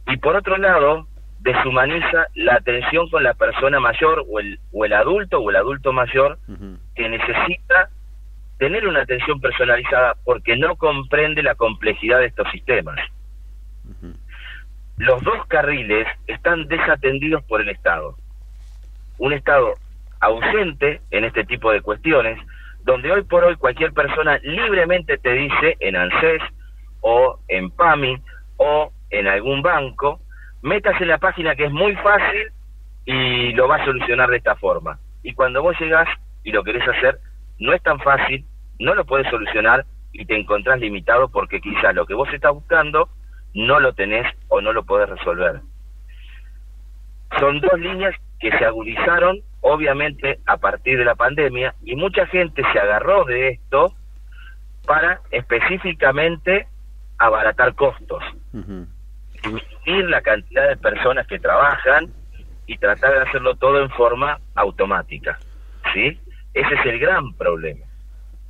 S21: Y por otro lado, deshumaniza la atención con la persona mayor o el, o el adulto o el adulto mayor que necesita tener una atención personalizada porque no comprende la complejidad de estos sistemas. Los dos carriles están desatendidos por el Estado. Un Estado ausente en este tipo de cuestiones, donde hoy por hoy cualquier persona libremente te dice en ANSES o en PAMI o en algún banco, metas en la página que es muy fácil y lo va a solucionar de esta forma. Y cuando vos llegás y lo querés hacer, no es tan fácil, no lo puedes solucionar y te encontrás limitado porque quizás lo que vos estás buscando no lo tenés o no lo podés resolver. Son dos líneas que se agudizaron, obviamente, a partir de la pandemia y mucha gente se agarró de esto para específicamente abaratar costos, disminuir la cantidad de personas que trabajan y tratar de hacerlo todo en forma automática. ¿Sí? Ese es el gran problema.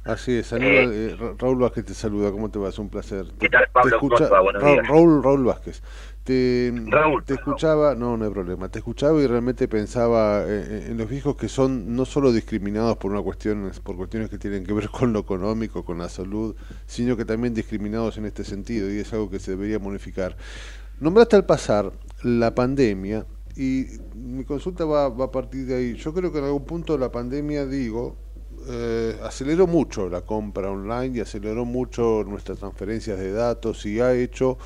S2: Así es, saluda, eh, Ra- Raúl Vázquez te saluda, ¿cómo te va? Es un placer.
S21: ¿Qué tal, Pablo? ¿Cómo te? Buenos
S2: Raúl,
S21: días.
S2: Raúl, Raúl Vázquez. Te,
S21: Raúl.
S2: te escuchaba, no, no hay problema, te escuchaba y realmente pensaba eh, en los viejos que son no solo discriminados por una cuestión, por cuestiones que tienen que ver con lo económico, con la salud, sino que también discriminados en este sentido y es algo que se debería modificar. Nombraste al pasar la pandemia y mi consulta va, va a partir de ahí. Yo creo que en algún punto la pandemia, digo, eh, aceleró mucho la compra online y aceleró mucho nuestras transferencias de datos y ha hecho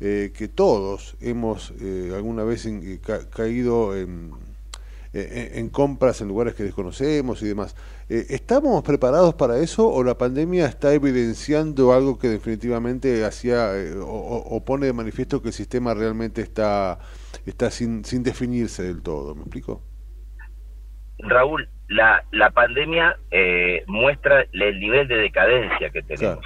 S2: eh, que todos hemos eh, alguna vez en- eh, ca- caído en, eh, en compras en lugares que desconocemos y demás. ¿Estamos preparados para eso o la pandemia está evidenciando algo que definitivamente hacía o- o pone de manifiesto que el sistema realmente está, está sin, sin definirse del todo? ¿Me explico?
S21: Raúl, la, la pandemia eh, muestra el nivel de decadencia que tenemos.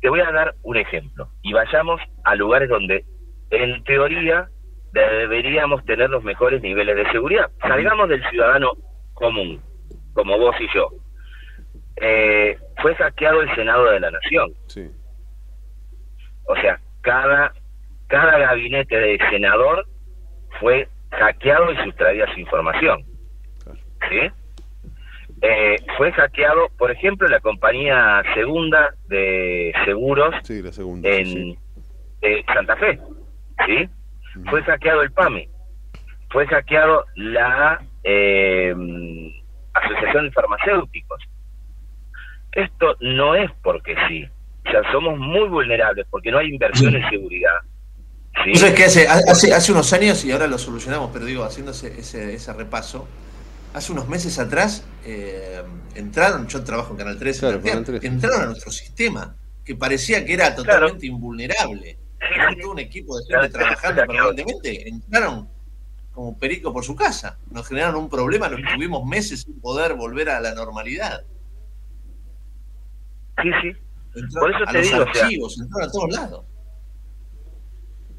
S21: Te voy a dar un ejemplo y vayamos a lugares donde en teoría deberíamos tener los mejores niveles de seguridad. Salgamos del ciudadano común, como vos y yo. Eh, fue hackeado el Senado de la Nación.
S2: Sí.
S21: O sea, cada, cada gabinete de senador fue hackeado y sustraída su información. ¿Sí? Eh, fue hackeado, por ejemplo, la compañía segunda de seguros
S2: Sí, la segunda.
S21: en
S2: sí.
S21: eh, Santa Fe. ¿Sí? Fue hackeado el PAMI. Fue hackeado la eh, Asociación de Farmacéuticos. Esto no es porque sí. O sea, somos muy vulnerables porque no hay inversión en seguridad. ¿sí?
S1: ¿Vos sabés que hace, hace, hace unos años, y ahora lo solucionamos, pero digo, haciendo ese, ese, ese repaso, hace unos meses atrás eh, entraron, yo trabajo en Canal 13,
S2: Claro,
S1: Martín,
S2: Canal 13.
S1: entraron a nuestro sistema, que parecía que era totalmente invulnerable. Era todo un equipo de gente trabajando permanentemente, entraron como perico por su casa, nos generaron un problema, nos tuvimos meses sin poder volver a la normalidad.
S21: Sí, sí.
S1: Entraron
S21: Por eso
S1: a
S21: te
S1: los
S21: digo, o sea,
S1: archivos, entraron a todos lados.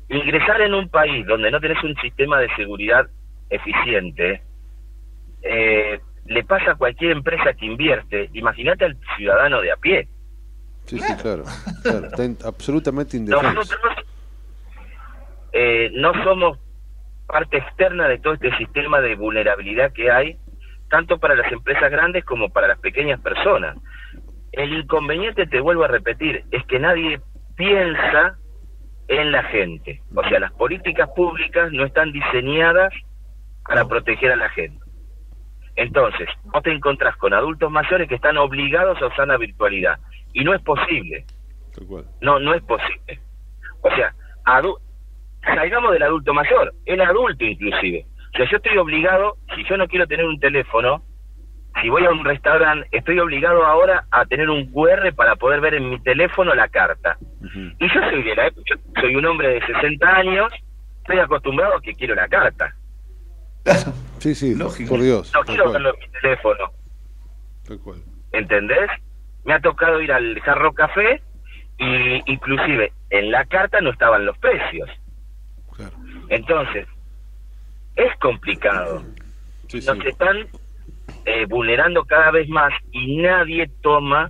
S21: ingresar en un país donde no tenés un sistema de seguridad eficiente, eh, le pasa a cualquier empresa que invierte. Imagínate al ciudadano de a pie.
S2: Sí, sí, claro. claro. Está in- absolutamente indefenso.
S21: Nosotros eh, no somos parte externa de todo este sistema de vulnerabilidad que hay, tanto para las empresas grandes como para las pequeñas personas. El inconveniente, te vuelvo a repetir, es que nadie piensa en la gente. O sea, las políticas públicas no están diseñadas para proteger a la gente. Entonces, vos te encontrás con adultos mayores que están obligados a usar la virtualidad. Y no es posible. No, no es posible. O sea, salgamos del adulto mayor, el adulto inclusive. O sea, yo estoy obligado, si yo no quiero tener un teléfono, si voy a un restaurante, estoy obligado ahora a tener un QR para poder ver en mi teléfono la carta. Y yo soy de la época- yo soy un hombre de 60 años, estoy acostumbrado a que quiero la carta.
S2: Sí, sí, por Dios.
S21: No
S2: tal
S21: quiero verlo en mi teléfono.
S2: tal cual.
S21: ¿entendés? Me ha tocado ir al Jarro Café y inclusive en la carta no estaban los precios. Entonces, es complicado. Nos están eh, vulnerando cada vez más y nadie toma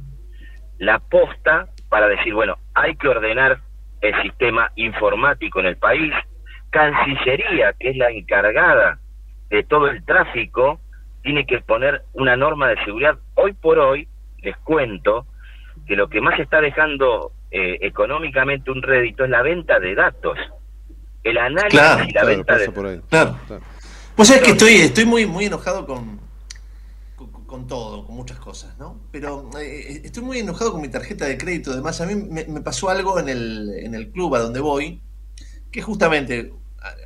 S21: la posta para decir, bueno, hay que ordenar el sistema informático en el país. Cancillería, que es la encargada de todo el tráfico, tiene que poner una norma de seguridad. Hoy por hoy, les cuento que lo que más está dejando eh, económicamente un rédito es la venta de datos. El análisis
S1: Claro,
S21: y la
S1: claro,
S21: venta de
S2: por ahí.
S1: Claro. Vos sabés que estoy, estoy muy, muy enojado con, con, con todo, con muchas cosas, ¿no? Pero eh, estoy muy enojado con mi tarjeta de crédito. Además, a mí me, me pasó algo en el, en el club a donde voy, que justamente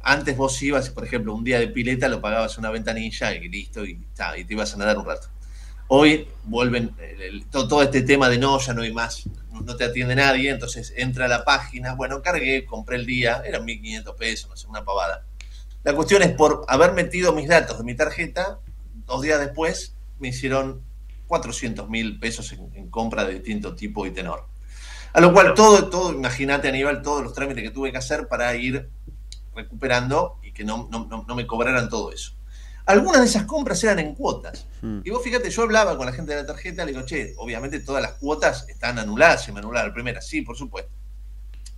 S1: antes vos ibas, por ejemplo, un día de pileta, lo pagabas una ventanilla y listo, y, ta, y te ibas a nadar un rato. Hoy vuelven el- el- todo, todo este tema de no, ya no hay más, no, no te atiende nadie, entonces entra a la página, bueno, cargué, compré el día, eran 1.500 pesos, no sé, una pavada. La cuestión es por haber metido mis datos de mi tarjeta, dos días después me hicieron 400 mil pesos en, en compra de distinto tipo y tenor. A lo cual todo, todo, imagínate Aníbal, todos los trámites que tuve que hacer para ir recuperando y que no, no, no- me cobraran todo eso. Algunas de esas compras eran en cuotas. Y vos fíjate, yo hablaba con la gente de la tarjeta, le digo, che, obviamente todas las cuotas están anuladas, se me anularon la primera, sí, por supuesto.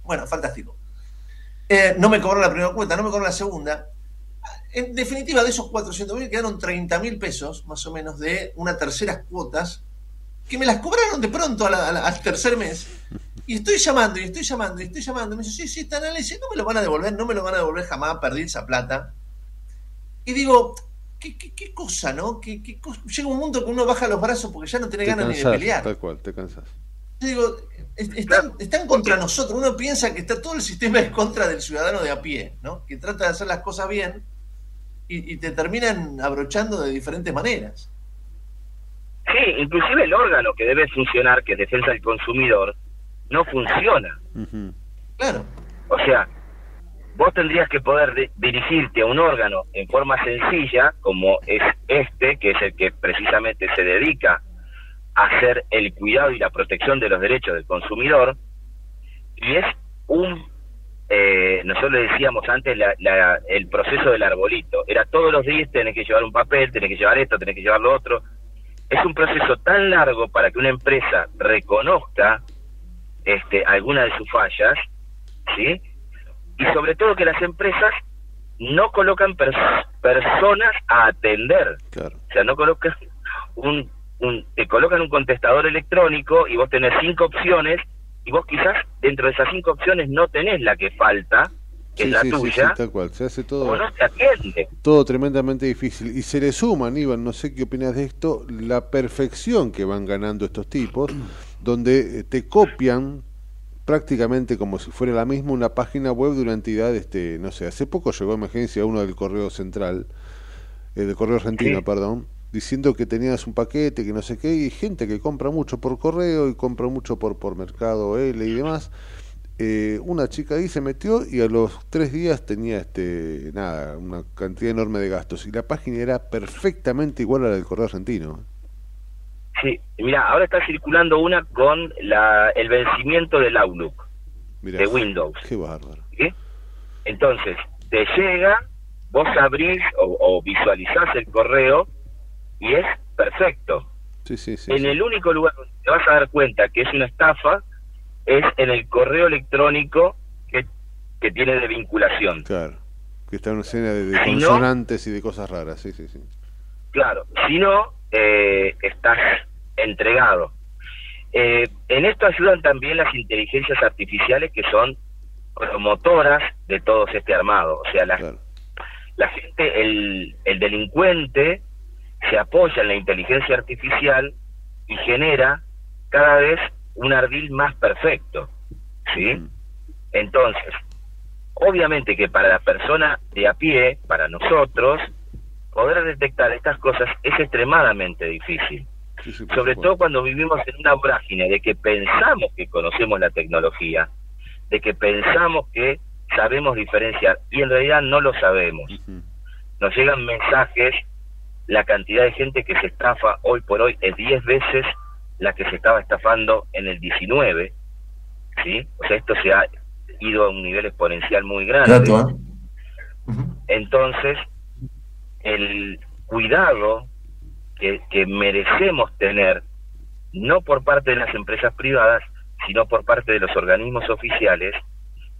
S1: Bueno, fantástico. Eh, no me cobró la primera cuota, no me cobró la segunda. En definitiva, de esos 400 mil quedaron 30 mil pesos, más o menos, de una terceras cuotas, que me las cobraron de pronto a la- a la- al tercer mes. Y estoy llamando, y estoy llamando, y estoy llamando. Me dice, sí, sí, está en análisis, no me lo van a devolver, no me lo van a devolver jamás, perdí esa plata. Y digo, ¿qué, qué, qué cosa, no? ¿Qué, qué cosa? Llega un mundo que uno baja los brazos porque ya no tiene
S2: Te
S1: ganas ni de pelear.
S2: tal cual, te cansas.
S1: Yo digo, es- están, están contra nosotros. Uno piensa que está todo el sistema en contra del ciudadano de a pie, ¿no? Que trata de hacer las cosas bien y, y te terminan abrochando de diferentes maneras.
S21: Sí, inclusive el órgano que debe funcionar, que es defensa del consumidor, no funciona.
S1: Claro.
S21: O sea, vos tendrías que poder di- dirigirte a un órgano en forma sencilla, como es este, que es el que precisamente se dedica a hacer el cuidado y la protección de los derechos del consumidor, y es un, eh, nosotros le decíamos antes la- la- el proceso del arbolito, era todos los días tenés que llevar un papel, tenés que llevar esto, tenés que llevar lo otro, es un proceso tan largo para que una empresa reconozca este, alguna de sus fallas, ¿sí? Y sobre todo que las empresas no colocan pers- personas a atender. O sea, no colocan un, un, te colocan un contestador electrónico y vos tenés cinco opciones y vos quizás dentro de esas cinco opciones no tenés la que falta, que
S2: Sí,
S21: es la
S2: sí,
S21: tuya,
S2: sí, tal cual. Se hace
S21: o
S2: todo,
S21: no te atiende.
S2: todo tremendamente difícil. Y se le suma, Aníbal, no sé qué opinas de esto, la perfección que van ganando estos tipos, donde eh, te copian prácticamente como si fuera la misma una página web de una entidad, este, no sé, hace poco llegó a emergencia uno del Correo Central, eh, del Correo Argentino,
S21: Sí.
S2: perdón, diciendo que tenías un paquete, que no sé qué, y gente que compra mucho por correo y compra mucho por, por Mercado L y demás. Eh, una chica ahí se metió y a los tres días tenía este nada una cantidad enorme de gastos y la página era perfectamente igual a la del correo argentino
S21: Sí, mira, ahora está circulando una con la, el vencimiento del Outlook
S2: Mirá,
S21: de Windows.
S2: qué bárbaro
S21: ¿sí? Entonces, te llega, vos abrís o, o visualizás el correo y es perfecto.
S2: sí sí sí,
S21: en el único lugar donde te vas a dar cuenta que es una estafa es en el correo electrónico que, que tiene de vinculación.
S2: claro que está una escena de, de
S21: Si no-
S2: consonantes y de cosas raras sí sí sí
S21: Claro, si no, eh, estás entregado. Eh, en esto ayudan también las inteligencias artificiales que son promotoras de todo este armado. O sea, las, la gente, el, el delincuente se apoya en la inteligencia artificial y genera cada vez un ardil más perfecto, ¿sí? Entonces, obviamente que para la persona de a pie, para nosotros, poder detectar estas cosas es extremadamente difícil. Sobre todo cuando vivimos en una vorágine de que pensamos que conocemos la tecnología, de que pensamos que sabemos diferenciar y en realidad no lo sabemos. Nos llegan mensajes, la cantidad de gente que se estafa hoy por hoy es 10 veces la que se estaba estafando en el 19, ¿sí? O sea, esto se ha ido a un nivel exponencial muy grande.
S1: ¿eh?
S21: Entonces, el cuidado que, que merecemos tener, no por parte de las empresas privadas, sino por parte de los organismos oficiales,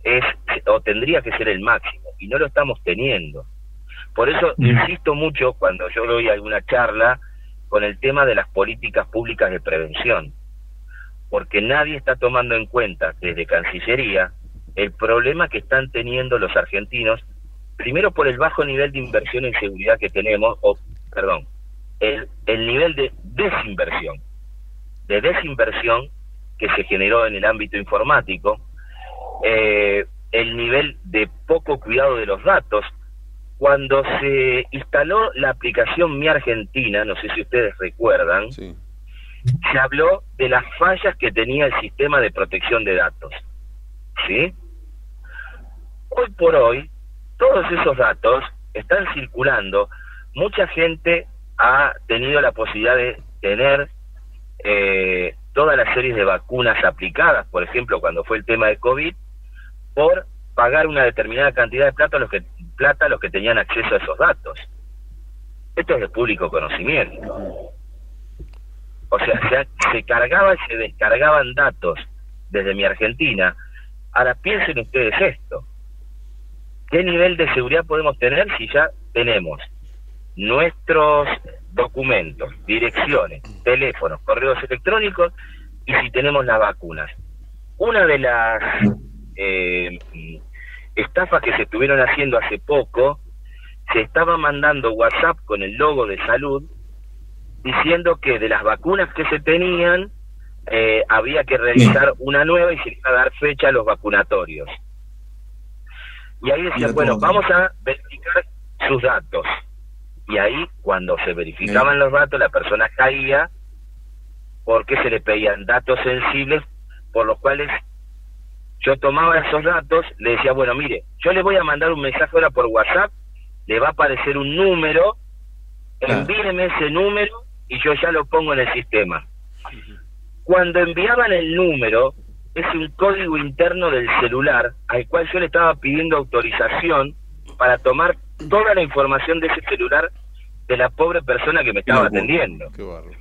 S21: es o tendría que ser el máximo, y no lo estamos teniendo. Por eso insisto mucho cuando yo doy alguna charla con el tema de las políticas públicas de prevención, porque nadie está tomando en cuenta desde Cancillería el problema que están teniendo los argentinos, primero por el bajo nivel de inversión en seguridad que tenemos, o, perdón, el, el nivel de desinversión, de desinversión que se generó en el ámbito informático, eh, el nivel de poco cuidado de los datos. Cuando se instaló la aplicación Mi Argentina, no sé si ustedes recuerdan, se habló de las fallas que tenía el sistema de protección de datos. ¿Sí? Hoy por hoy, todos esos datos están circulando. Mucha gente ha tenido la posibilidad de tener eh, todas las series de vacunas aplicadas, por ejemplo, cuando fue el tema de COVID, por pagar una determinada cantidad de plata a los que, plata a los que tenían acceso a esos datos. Esto es de público conocimiento. O sea, se, se cargaba y se descargaban datos desde mi Argentina. Ahora piensen ustedes esto. ¿Qué nivel de seguridad podemos tener si ya tenemos nuestros documentos, direcciones, teléfonos, correos electrónicos y si tenemos las vacunas? Una de las eh, estafas que se estuvieron haciendo hace poco, se estaba mandando WhatsApp con el logo de salud diciendo que de las vacunas que se tenían eh, había que realizar una nueva y se iba a dar fecha a los vacunatorios. Y ahí decía, bueno, vamos a verificar sus datos. Y ahí, cuando se verificaban los datos, la persona caía porque se le pedían datos sensibles por los cuales yo tomaba esos datos, le decía, bueno, mire, yo le voy a mandar un mensaje ahora por WhatsApp, le va a aparecer un número, envíeme ese número y yo ya lo pongo en el sistema. Cuando enviaban el número, es un código interno del celular al cual yo le estaba pidiendo autorización para tomar toda la información de ese celular de la pobre persona que me estaba atendiendo.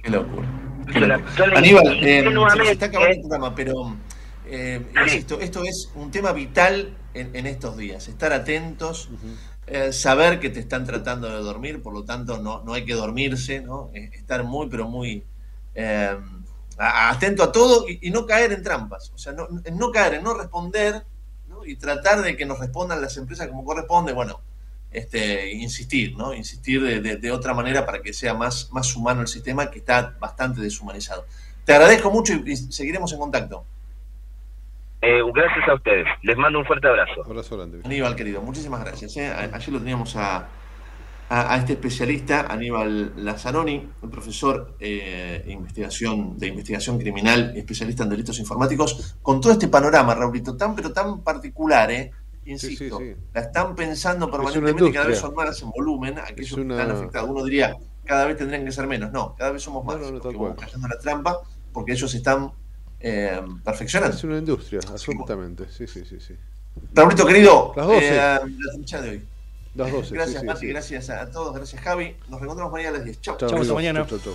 S1: Qué locura.
S21: Yo le-
S1: Aníbal, eh, se está acabando el programa, pero eh, insisto, esto es un tema vital en, en estos días. Estar atentos, eh, saber que te están tratando de dormir, por lo tanto no, no hay que dormirse, ¿no? Estar muy, pero muy eh, atento a todo y, y no caer en trampas. O sea, no, en no caer, en no responder ¿no? y tratar de que nos respondan las empresas como corresponde. Bueno, este, insistir, ¿no? Insistir de, de- de otra manera para que sea más, más humano el sistema que está bastante deshumanizado. Te agradezco mucho y, seguiremos en contacto.
S21: Eh, gracias a ustedes. Les mando un fuerte abrazo.
S2: Abrazo grande.
S1: Aníbal, querido, muchísimas gracias. ¿eh? Ayer lo teníamos a, a, a este especialista, Aníbal Lazzaroni, un profesor eh, de investigación, de investigación criminal, especialista en delitos informáticos, con todo este panorama, Raulito, tan pero tan particular, ¿eh? Insisto, la están pensando permanentemente y cada vez son más en volumen, aquellos
S2: una-
S1: que están afectados. Uno diría, cada vez tendrían que ser menos. No, cada vez somos más.
S2: no, no,
S1: vamos cayendo en la trampa, porque ellos están eh, perfeccionando.
S2: Es una industria, absolutamente. Sí, sí, sí, sí.
S1: Raulito, querido,
S2: Las 12.
S1: eh, la trinchera de hoy.
S2: Las 12.
S1: Gracias,
S2: sí, sí,
S1: Mati,
S2: sí.
S1: gracias a todos, gracias, Javi. Nos reencontramos mañana a las 10. Chau.
S2: Chao. Chau, chau, chau.